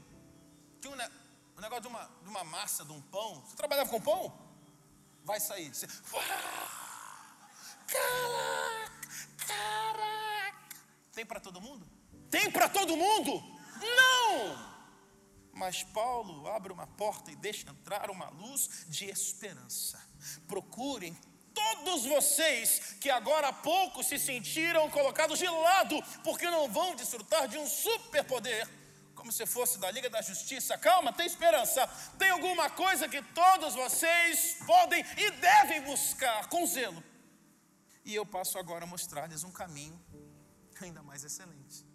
Tinha um, ne um negócio de uma, de uma massa, de um pão. Você trabalhava com pão? Vai sair. Você, caraca, caraca. Tem para todo mundo? Tem para todo mundo? Não! Mas Paulo abre uma porta e deixa entrar uma luz de esperança. Procurem todos vocês que agora há pouco se sentiram colocados de lado, porque não vão desfrutar de um superpoder, como se fosse da Liga da Justiça. Calma, tem esperança. Tem alguma coisa que todos vocês podem e devem buscar com zelo. E eu passo agora a mostrar-lhes um caminho ainda mais excelente.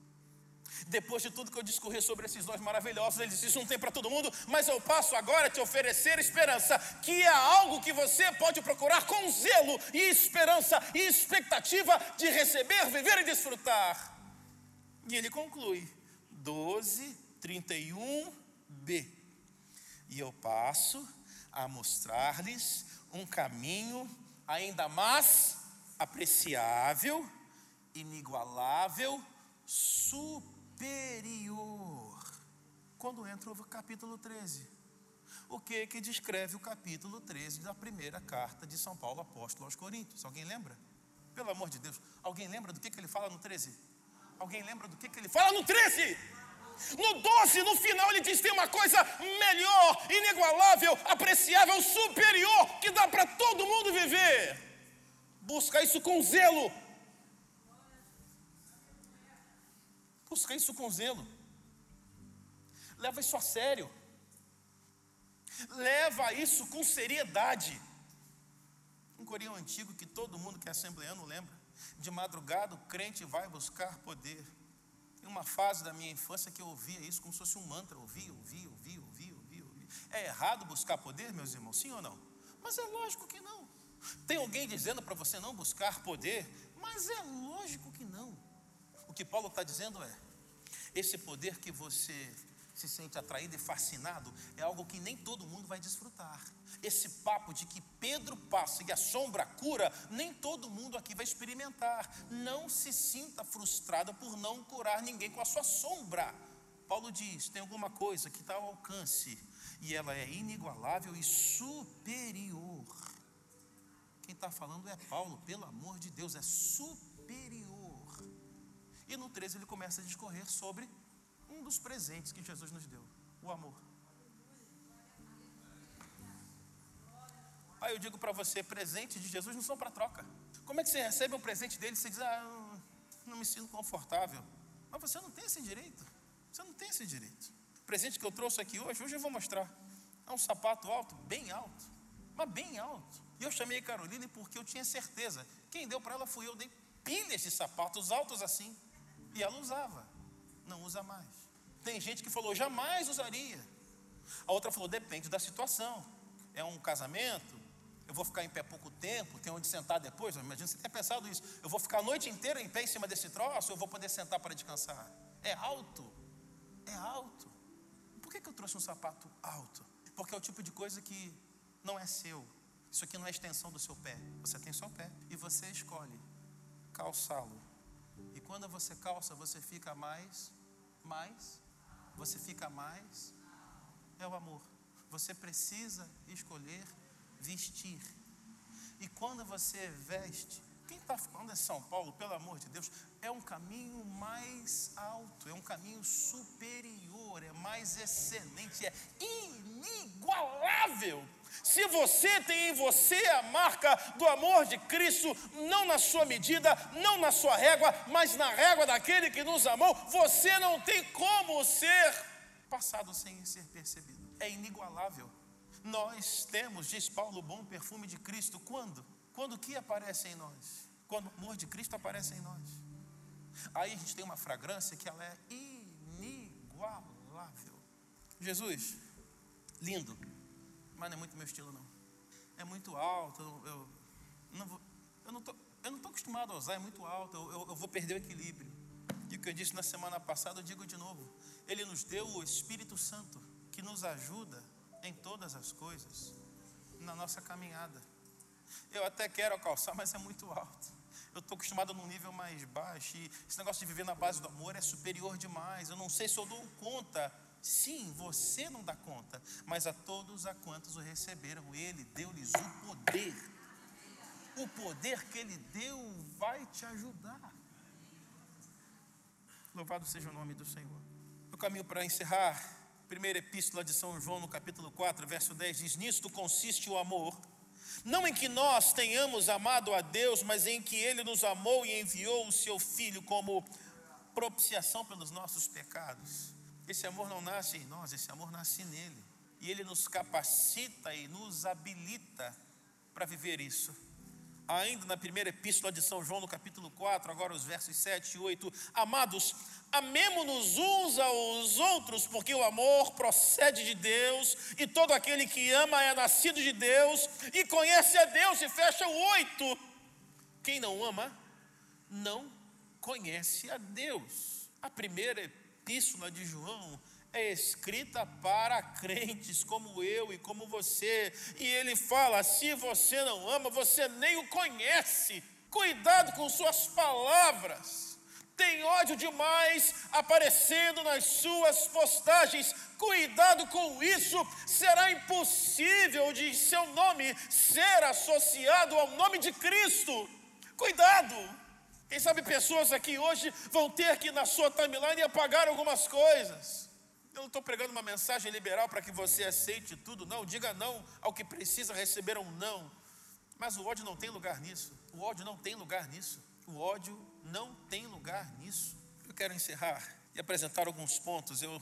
Depois de tudo que eu discorri sobre esses dons maravilhosos, ele disse: Isso não tem para todo mundo, mas eu passo agora a te oferecer esperança, que é algo que você pode procurar com zelo e esperança e expectativa de receber, viver e desfrutar. E ele conclui: 12, 31b. E eu passo a mostrar-lhes um caminho ainda mais apreciável, inigualável, superior. Quando entra o capítulo 13. O que que descreve o capítulo 13 da primeira carta de São Paulo apóstolo aos Coríntios? Alguém lembra? Pelo amor de Deus, alguém lembra do que, que ele fala no 13? Alguém lembra do que, que ele fala no 13? No 12, no final, ele diz: tem uma coisa melhor, inigualável, apreciável, superior, que dá para todo mundo viver. Busca isso com zelo. Busca isso com zelo. Leva isso a sério. Leva isso com seriedade. Um corinho antigo que todo mundo que é assembleano lembra. De madrugada o crente vai buscar poder. Tem uma fase da minha infância que eu ouvia isso como se fosse um mantra. Ouvia, ouvia, ouvia, ouvia, ouvia, ouvia. É errado buscar poder, meus irmãos? Sim ou não? Mas é lógico que não. Tem alguém dizendo para você não buscar poder? Mas é lógico que não. O que Paulo está dizendo é: esse poder que você se sente atraído e fascinado é algo que nem todo mundo vai desfrutar. Esse papo de que Pedro passa e a sombra cura, nem todo mundo aqui vai experimentar. Não se sinta frustrado por não curar ninguém com a sua sombra. Paulo diz: tem alguma coisa que está ao alcance e ela é inigualável e superior. Quem está falando é Paulo, pelo amor de Deus, é superior. E no 13 ele começa a discorrer sobre um dos presentes que Jesus nos deu: o amor. Aí eu digo para você: presentes de Jesus não são para troca. Como é que você recebe um presente dele e você diz, ah, não, me sinto confortável? Mas você não tem esse direito. Você não tem esse direito. O presente que eu trouxe aqui hoje, hoje eu vou mostrar. É um sapato alto, bem alto, mas bem alto. E eu chamei a Caroline porque eu tinha certeza. Quem deu para ela fui eu. Dei pilhas de sapatos altos assim. E ela usava. Não usa mais. Tem gente que falou, jamais usaria. A outra falou, depende da situação. É um casamento, eu vou ficar em pé pouco tempo, tem onde sentar depois. Imagina você ter pensado isso. Eu vou ficar a noite inteira em pé em cima desse troço, eu vou poder sentar para descansar. É alto. É alto. Por que, que eu trouxe um sapato alto? Porque é o tipo de coisa que não é seu. Isso aqui não é extensão do seu pé. Você tem seu pé. E você escolhe calçá-lo. Quando você calça, você fica mais, mais, você fica mais. É o amor. Você precisa escolher vestir. E quando você veste, quem está falando é São Paulo, pelo amor de Deus, é um caminho mais alto, é um caminho superior, é mais excelente, é inigualável. Se você tem em você a marca do amor de Cristo, não na sua medida, não na sua régua, mas na régua daquele que nos amou, você não tem como ser passado sem ser percebido. É inigualável. Nós temos, diz Paulo, o bom perfume de Cristo. Quando? Quando que aparece em nós? Quando o amor de Cristo aparece em nós. Aí a gente tem uma fragrância que ela é inigualável. Jesus, lindo, mas não é muito meu estilo não. É muito alto, eu, eu não vou, eu não tô, eu não estou acostumado a usar, é muito alto, eu, eu, eu vou perder o equilíbrio. E o que eu disse na semana passada, eu digo de novo. Ele nos deu o Espírito Santo, que nos ajuda em todas as coisas na nossa caminhada. Eu até quero calçar, mas é muito alto. Eu estou acostumado num nível mais baixo. E esse negócio de viver na base do amor é superior demais. Eu não sei se eu dou conta. Sim, você não dá conta. Mas a todos a quantos o receberam, Ele deu-lhes o poder. O poder que Ele deu vai te ajudar. Louvado seja o nome do Senhor. O caminho para encerrar primeira epístola de São João, no capítulo 4, verso 10, diz: Nisto consiste o amor, não em que nós tenhamos amado a Deus, mas em que Ele nos amou e enviou o Seu Filho como propiciação pelos nossos pecados. Esse amor não nasce em nós, esse amor nasce nele. E Ele nos capacita e nos habilita para viver isso. Ainda na primeira epístola de São João, no capítulo 4, agora os versos 7 e 8. Amados, Amemo-nos uns aos outros, porque o amor procede de Deus, e todo aquele que ama é nascido de Deus e conhece a Deus, e fecha o oito. Quem não ama, não conhece a Deus. A primeira epístola de João é escrita para crentes como eu e como você, e ele fala: se você não ama, você nem o conhece. Cuidado com suas palavras. Tem ódio demais aparecendo nas suas postagens. Cuidado com isso. Será impossível de seu nome ser associado ao nome de Cristo. Cuidado. Quem sabe pessoas aqui hoje vão ter que na sua timeline apagar algumas coisas. Eu não estou pregando uma mensagem liberal para que você aceite tudo, não. Diga não ao que precisa receber um não. Mas o ódio não tem lugar nisso. O ódio não tem lugar nisso. O ódio não tem lugar nisso. Eu quero encerrar e apresentar alguns pontos. Eu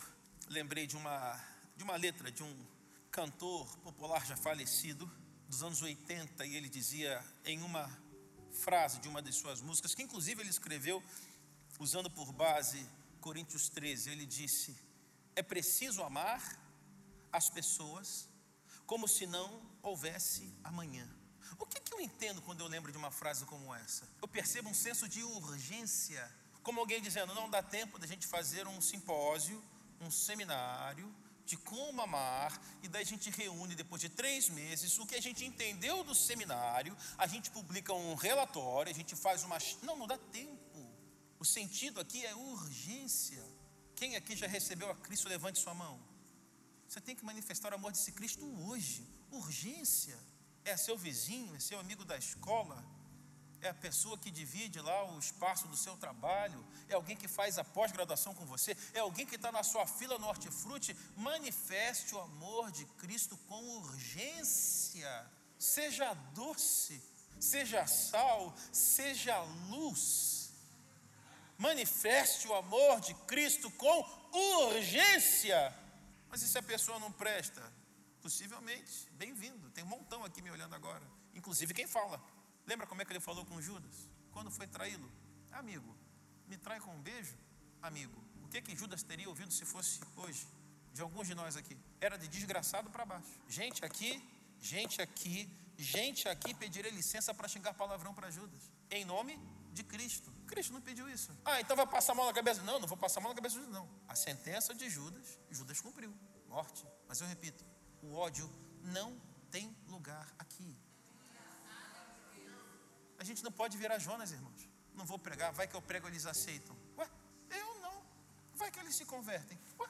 lembrei de uma, de uma letra de um cantor popular já falecido, dos anos 80, e ele dizia em uma frase de uma de suas músicas, que inclusive ele escreveu usando por base Coríntios 13, ele disse: É preciso amar as pessoas como se não houvesse amanhã. O que, que eu entendo quando eu lembro de uma frase como essa? Eu percebo um senso de urgência, como alguém dizendo: não dá tempo da gente fazer um simpósio, um seminário de como amar, e daí a gente reúne depois de três meses o que a gente entendeu do seminário, a gente publica um relatório, a gente faz uma. Não, não dá tempo. O sentido aqui é urgência. Quem aqui já recebeu a Cristo, levante sua mão. Você tem que manifestar o amor desse Cristo hoje. Urgência. É seu vizinho, é seu amigo da escola, é a pessoa que divide lá o espaço do seu trabalho, é alguém que faz a pós-graduação com você, é alguém que está na sua fila no hortifruti. Manifeste o amor de Cristo com urgência. Seja doce, seja sal, seja luz. Manifeste o amor de Cristo com urgência. Mas e se a pessoa não presta? Possivelmente, bem-vindo. Tem um montão aqui me olhando agora. Inclusive quem fala. Lembra como é que ele falou com Judas? Quando foi traí-lo? Amigo, me trai com um beijo? Amigo, o que que Judas teria ouvido se fosse hoje? De alguns de nós aqui. Era de desgraçado para baixo. Gente aqui, gente aqui, gente aqui pediria licença para xingar palavrão para Judas. Em nome de Cristo. Cristo não pediu isso. Ah, então vai passar a mão na cabeça. Não, não vou passar a mão na cabeça de Judas, não. A sentença de Judas, Judas cumpriu. Morte. Mas eu repito, o ódio não tem lugar aqui. A gente não pode virar Jonas, irmãos. Não vou pregar, vai que eu prego, eles aceitam. Ué, eu não. Vai que eles se convertem. Ué,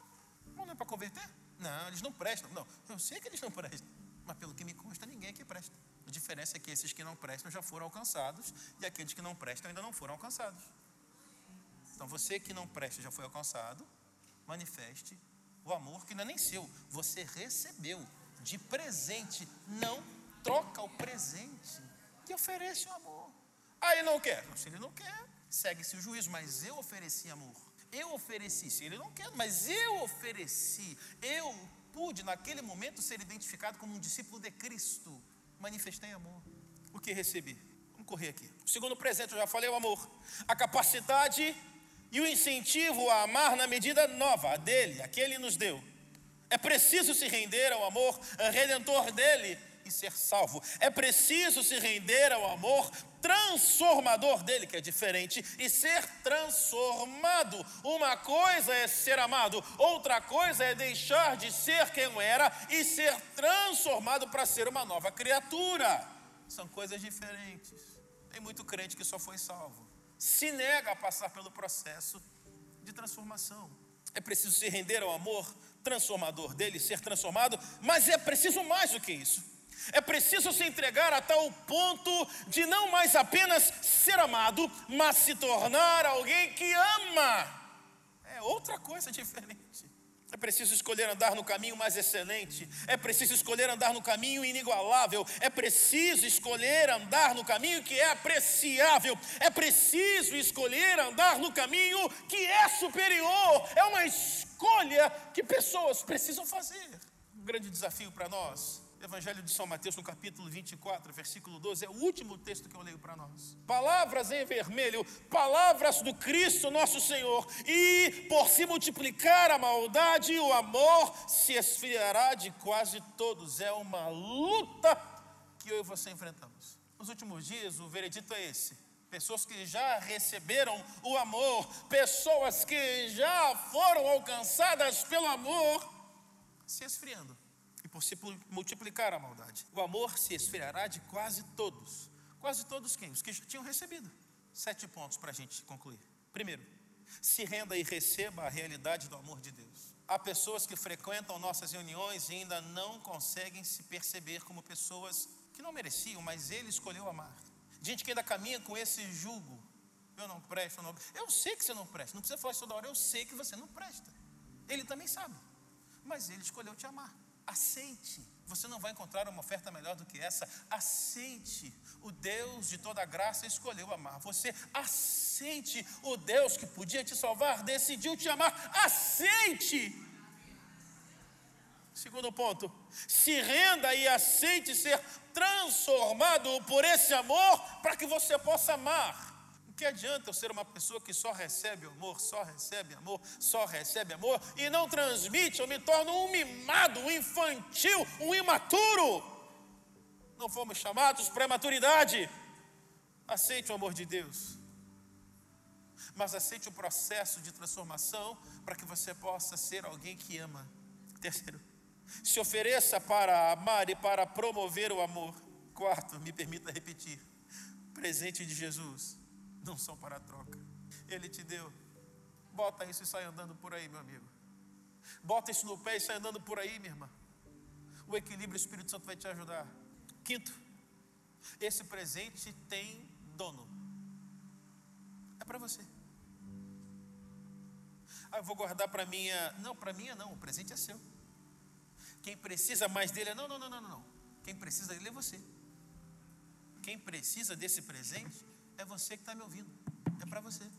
não é para converter? Não, eles não prestam. Não, eu sei que eles não prestam. Mas pelo que me consta, ninguém aqui presta. A diferença é que esses que não prestam já foram alcançados e aqueles que não prestam ainda não foram alcançados. Então você que não presta já foi alcançado, manifeste o amor que não é nem seu, você recebeu de presente, não troca o presente e oferece o amor. Ah, ele não quer. Se ele não quer, segue-se o juízo, mas eu ofereci amor. Eu ofereci, se ele não quer, mas eu ofereci. Eu pude, naquele momento, ser identificado como um discípulo de Cristo. Manifestei amor. O que recebi? Vamos correr aqui. O segundo presente, eu já falei, o amor. A capacidade e o incentivo a amar na medida nova, a dele, a que ele nos deu. É preciso se render ao amor redentor dele e ser salvo. É preciso se render ao amor transformador dele, que é diferente, e ser transformado. Uma coisa é ser amado, outra coisa é deixar de ser quem era e ser transformado para ser uma nova criatura. São coisas diferentes. Tem muito crente que só foi salvo, se nega a passar pelo processo de transformação. É preciso se render ao amor transformador dele, ser transformado, mas é preciso mais do que isso. É preciso se entregar a tal ponto de não mais apenas ser amado, mas se tornar alguém que ama. É outra coisa diferente. É preciso escolher andar no caminho mais excelente. É preciso escolher andar no caminho inigualável. É preciso escolher andar no caminho que é apreciável. É preciso escolher andar no caminho que é superior. É uma escolha que pessoas precisam fazer. Um grande desafio para nós Evangelho de São Mateus, no capítulo 24, versículo 12, é o último texto que eu leio para nós. Palavras em vermelho, palavras do Cristo nosso Senhor, e por se multiplicar a maldade, o amor se esfriará de quase todos. É uma luta que eu e você enfrentamos. Nos últimos dias, o veredito é esse: pessoas que já receberam o amor, pessoas que já foram alcançadas pelo amor, se esfriando por se multiplicar a maldade. O amor se esfriará de quase todos. Quase todos quem? Os que já tinham recebido. Sete pontos para a gente concluir. Primeiro, se renda e receba a realidade do amor de Deus. Há pessoas que frequentam nossas reuniões e ainda não conseguem se perceber como pessoas que não mereciam, mas Ele escolheu amar. Gente que ainda caminha com esse jugo. Eu não presto, eu não. Eu sei que você não presta. Não precisa falar isso toda hora. Eu sei que você não presta. Ele também sabe. Mas Ele escolheu te amar. Aceite. Você não vai encontrar uma oferta melhor do que essa. Aceite. O Deus de toda graça escolheu amar você. Aceite. O Deus que podia te salvar decidiu te amar. Aceite. Segundo ponto, se renda e aceite ser transformado por esse amor para que você possa amar. O que adianta eu ser uma pessoa que só recebe amor, só recebe amor, só recebe amor e não transmite? Eu me torno um mimado, um infantil, um imaturo. Não fomos chamados para maturidade. Aceite o amor de Deus, mas aceite o processo de transformação para que você possa ser alguém que ama. Terceiro, se ofereça para amar e para promover o amor. Quarto, me permita repetir: presente de Jesus não são para troca. Ele te deu. Bota isso e sai andando por aí, meu amigo. Bota isso no pé e sai andando por aí, minha irmã. O equilíbrio, o Espírito Santo vai te ajudar. Quinto, esse presente tem dono. É para você. Ah, eu vou guardar para minha. Não, para minha não, o presente é seu. Quem precisa mais dele é. Não, não, não, não, não. Quem precisa dele é você. Quem precisa desse presente é você que está me ouvindo. É para você.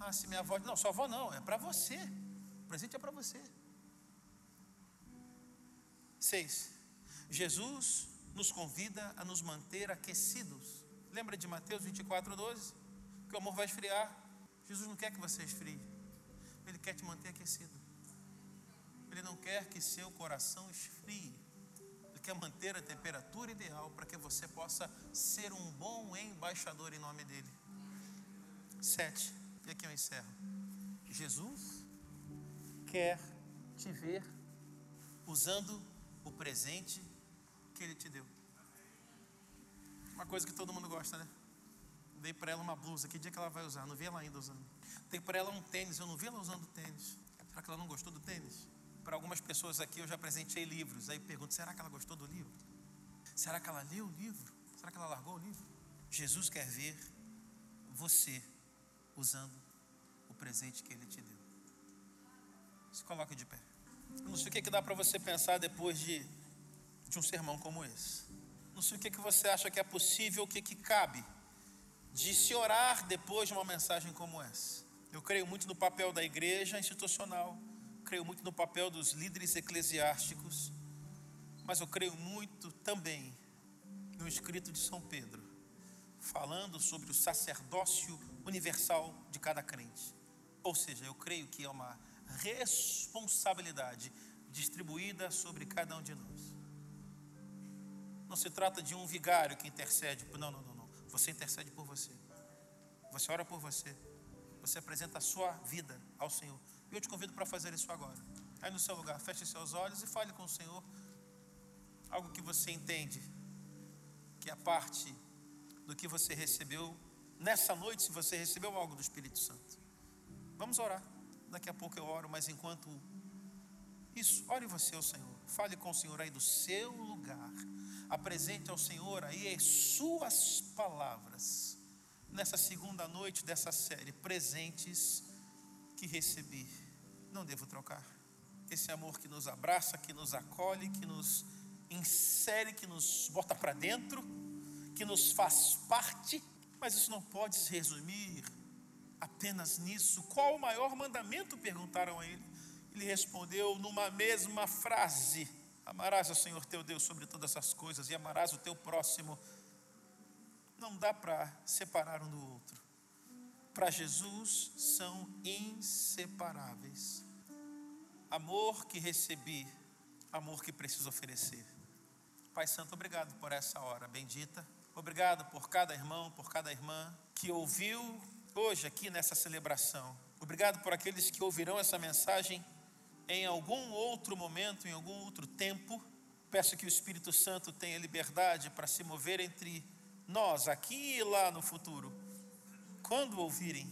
Ah, se minha avó. Não, sua avó não, é para você. O presente é para você. Seis. Jesus nos convida a nos manter aquecidos. Lembra de Mateus 24, 12? Que o amor vai esfriar. Jesus não quer que você esfrie. Ele quer te manter aquecido. Ele não quer que seu coração esfrie quer manter a temperatura ideal para que você possa ser um bom embaixador em nome dele. Sete, e aqui eu encerro. Jesus quer te ver usando o presente que ele te deu. Uma coisa que todo mundo gosta, né? Dei para ela uma blusa, que dia que ela vai usar? Não vi ela ainda usando. Dei para ela um tênis, eu não vi ela usando tênis. Será que ela não gostou do tênis? Para algumas pessoas aqui eu já apresentei livros. Aí pergunto: será que ela gostou do livro? Será que ela leu o livro? Será que ela largou o livro? Jesus quer ver você usando o presente que ele te deu. Se coloque de pé. Eu não sei o que, que dá para você pensar depois de, de um sermão como esse. Não sei o que, que você acha que é possível, o que, que cabe de se orar depois de uma mensagem como essa. Eu creio muito no papel da igreja institucional creio muito no papel dos líderes eclesiásticos, mas eu creio muito também no escrito de São Pedro, falando sobre o sacerdócio universal de cada crente. Ou seja, eu creio que é uma responsabilidade distribuída sobre cada um de nós. Não se trata de um vigário que intercede. Não, não, não, não. Você intercede por você. Você ora por você. Você apresenta a sua vida ao Senhor. E eu te convido para fazer isso agora. Aí no seu lugar, feche seus olhos e fale com o Senhor algo que você entende, que é parte do que você recebeu nessa noite, se você recebeu algo do Espírito Santo. Vamos orar. Daqui a pouco eu oro, mas enquanto isso, ore você ao Senhor. Fale com o Senhor aí do seu lugar. Apresente ao Senhor aí as suas palavras. Nessa segunda noite dessa série, presentes que recebi, não devo trocar. Esse amor que nos abraça, que nos acolhe, que nos insere, que nos bota para dentro, que nos faz parte, mas isso não pode se resumir apenas nisso. Qual o maior mandamento? perguntaram a ele. Ele respondeu numa mesma frase: Amarás ao Senhor teu Deus sobre todas as coisas e amarás o teu próximo. Não dá para separar um do outro. Para Jesus são inseparáveis. Amor que recebi, amor que preciso oferecer. Pai Santo, obrigado por essa hora bendita. Obrigado por cada irmão, por cada irmã que ouviu hoje aqui nessa celebração. Obrigado por aqueles que ouvirão essa mensagem em algum outro momento, em algum outro tempo. Peço que o Espírito Santo tenha liberdade para se mover entre nós, aqui e lá no futuro, quando ouvirem,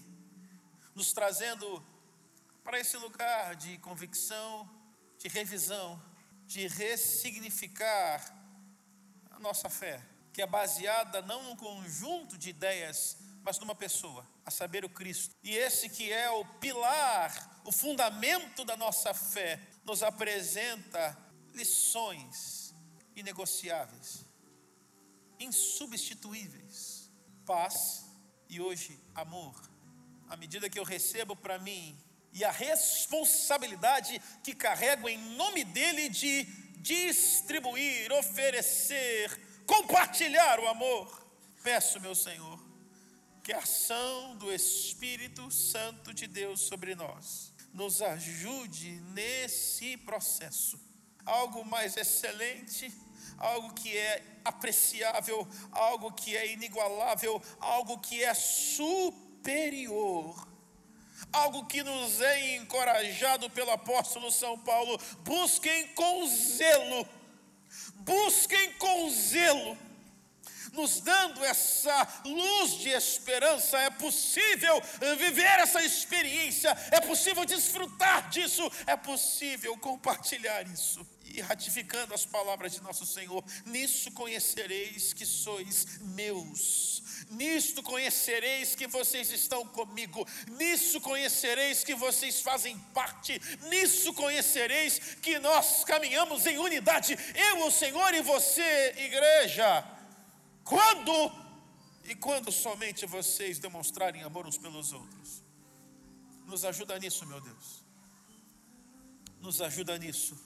nos trazendo para esse lugar de convicção, de revisão, de ressignificar a nossa fé que é baseada não num conjunto de ideias, mas numa pessoa, a saber, o Cristo. E esse que é o pilar, o fundamento da nossa fé, nos apresenta lições inegociáveis, insubstituíveis: paz e hoje amor. À medida que eu recebo para mim e a responsabilidade que carrego em nome dele de distribuir, oferecer, compartilhar o amor. Peço, meu Senhor, que a ação do Espírito Santo de Deus sobre nós nos ajude nesse processo. Algo mais excelente, algo que é apreciável, algo que é inigualável, algo que é superior. Algo que nos é encorajado pelo apóstolo São Paulo, busquem com zelo busquem com zelo, nos dando essa luz de esperança. É possível viver essa experiência, é possível desfrutar disso, é possível compartilhar isso. E ratificando as palavras de nosso Senhor, nisso conhecereis que sois meus Nisto conhecereis que vocês estão comigo, nisso conhecereis que vocês fazem parte, nisso conhecereis que nós caminhamos em unidade, eu, o Senhor e você, igreja. Quando e quando somente vocês demonstrarem amor uns pelos outros. Nos ajuda nisso, meu Deus. Nos ajuda nisso.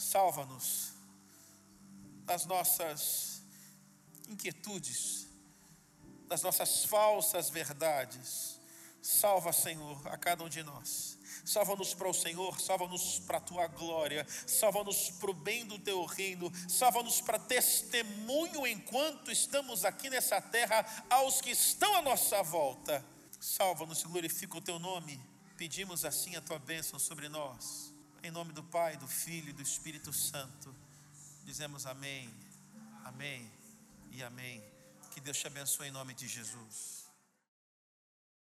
Salva-nos das nossas inquietudes das nossas falsas verdades. Salva, Senhor, a cada um de nós. Salva-nos para o Senhor, salva-nos para a tua glória, salva-nos para o bem do teu reino, salva-nos para testemunho enquanto estamos aqui nessa terra aos que estão à nossa volta. Salva-nos e glorifica o teu nome. Pedimos assim a tua bênção sobre nós. Em nome do Pai, do Filho e do Espírito Santo. Dizemos amém, amém e amém. Que Deus te abençoe em nome de Jesus.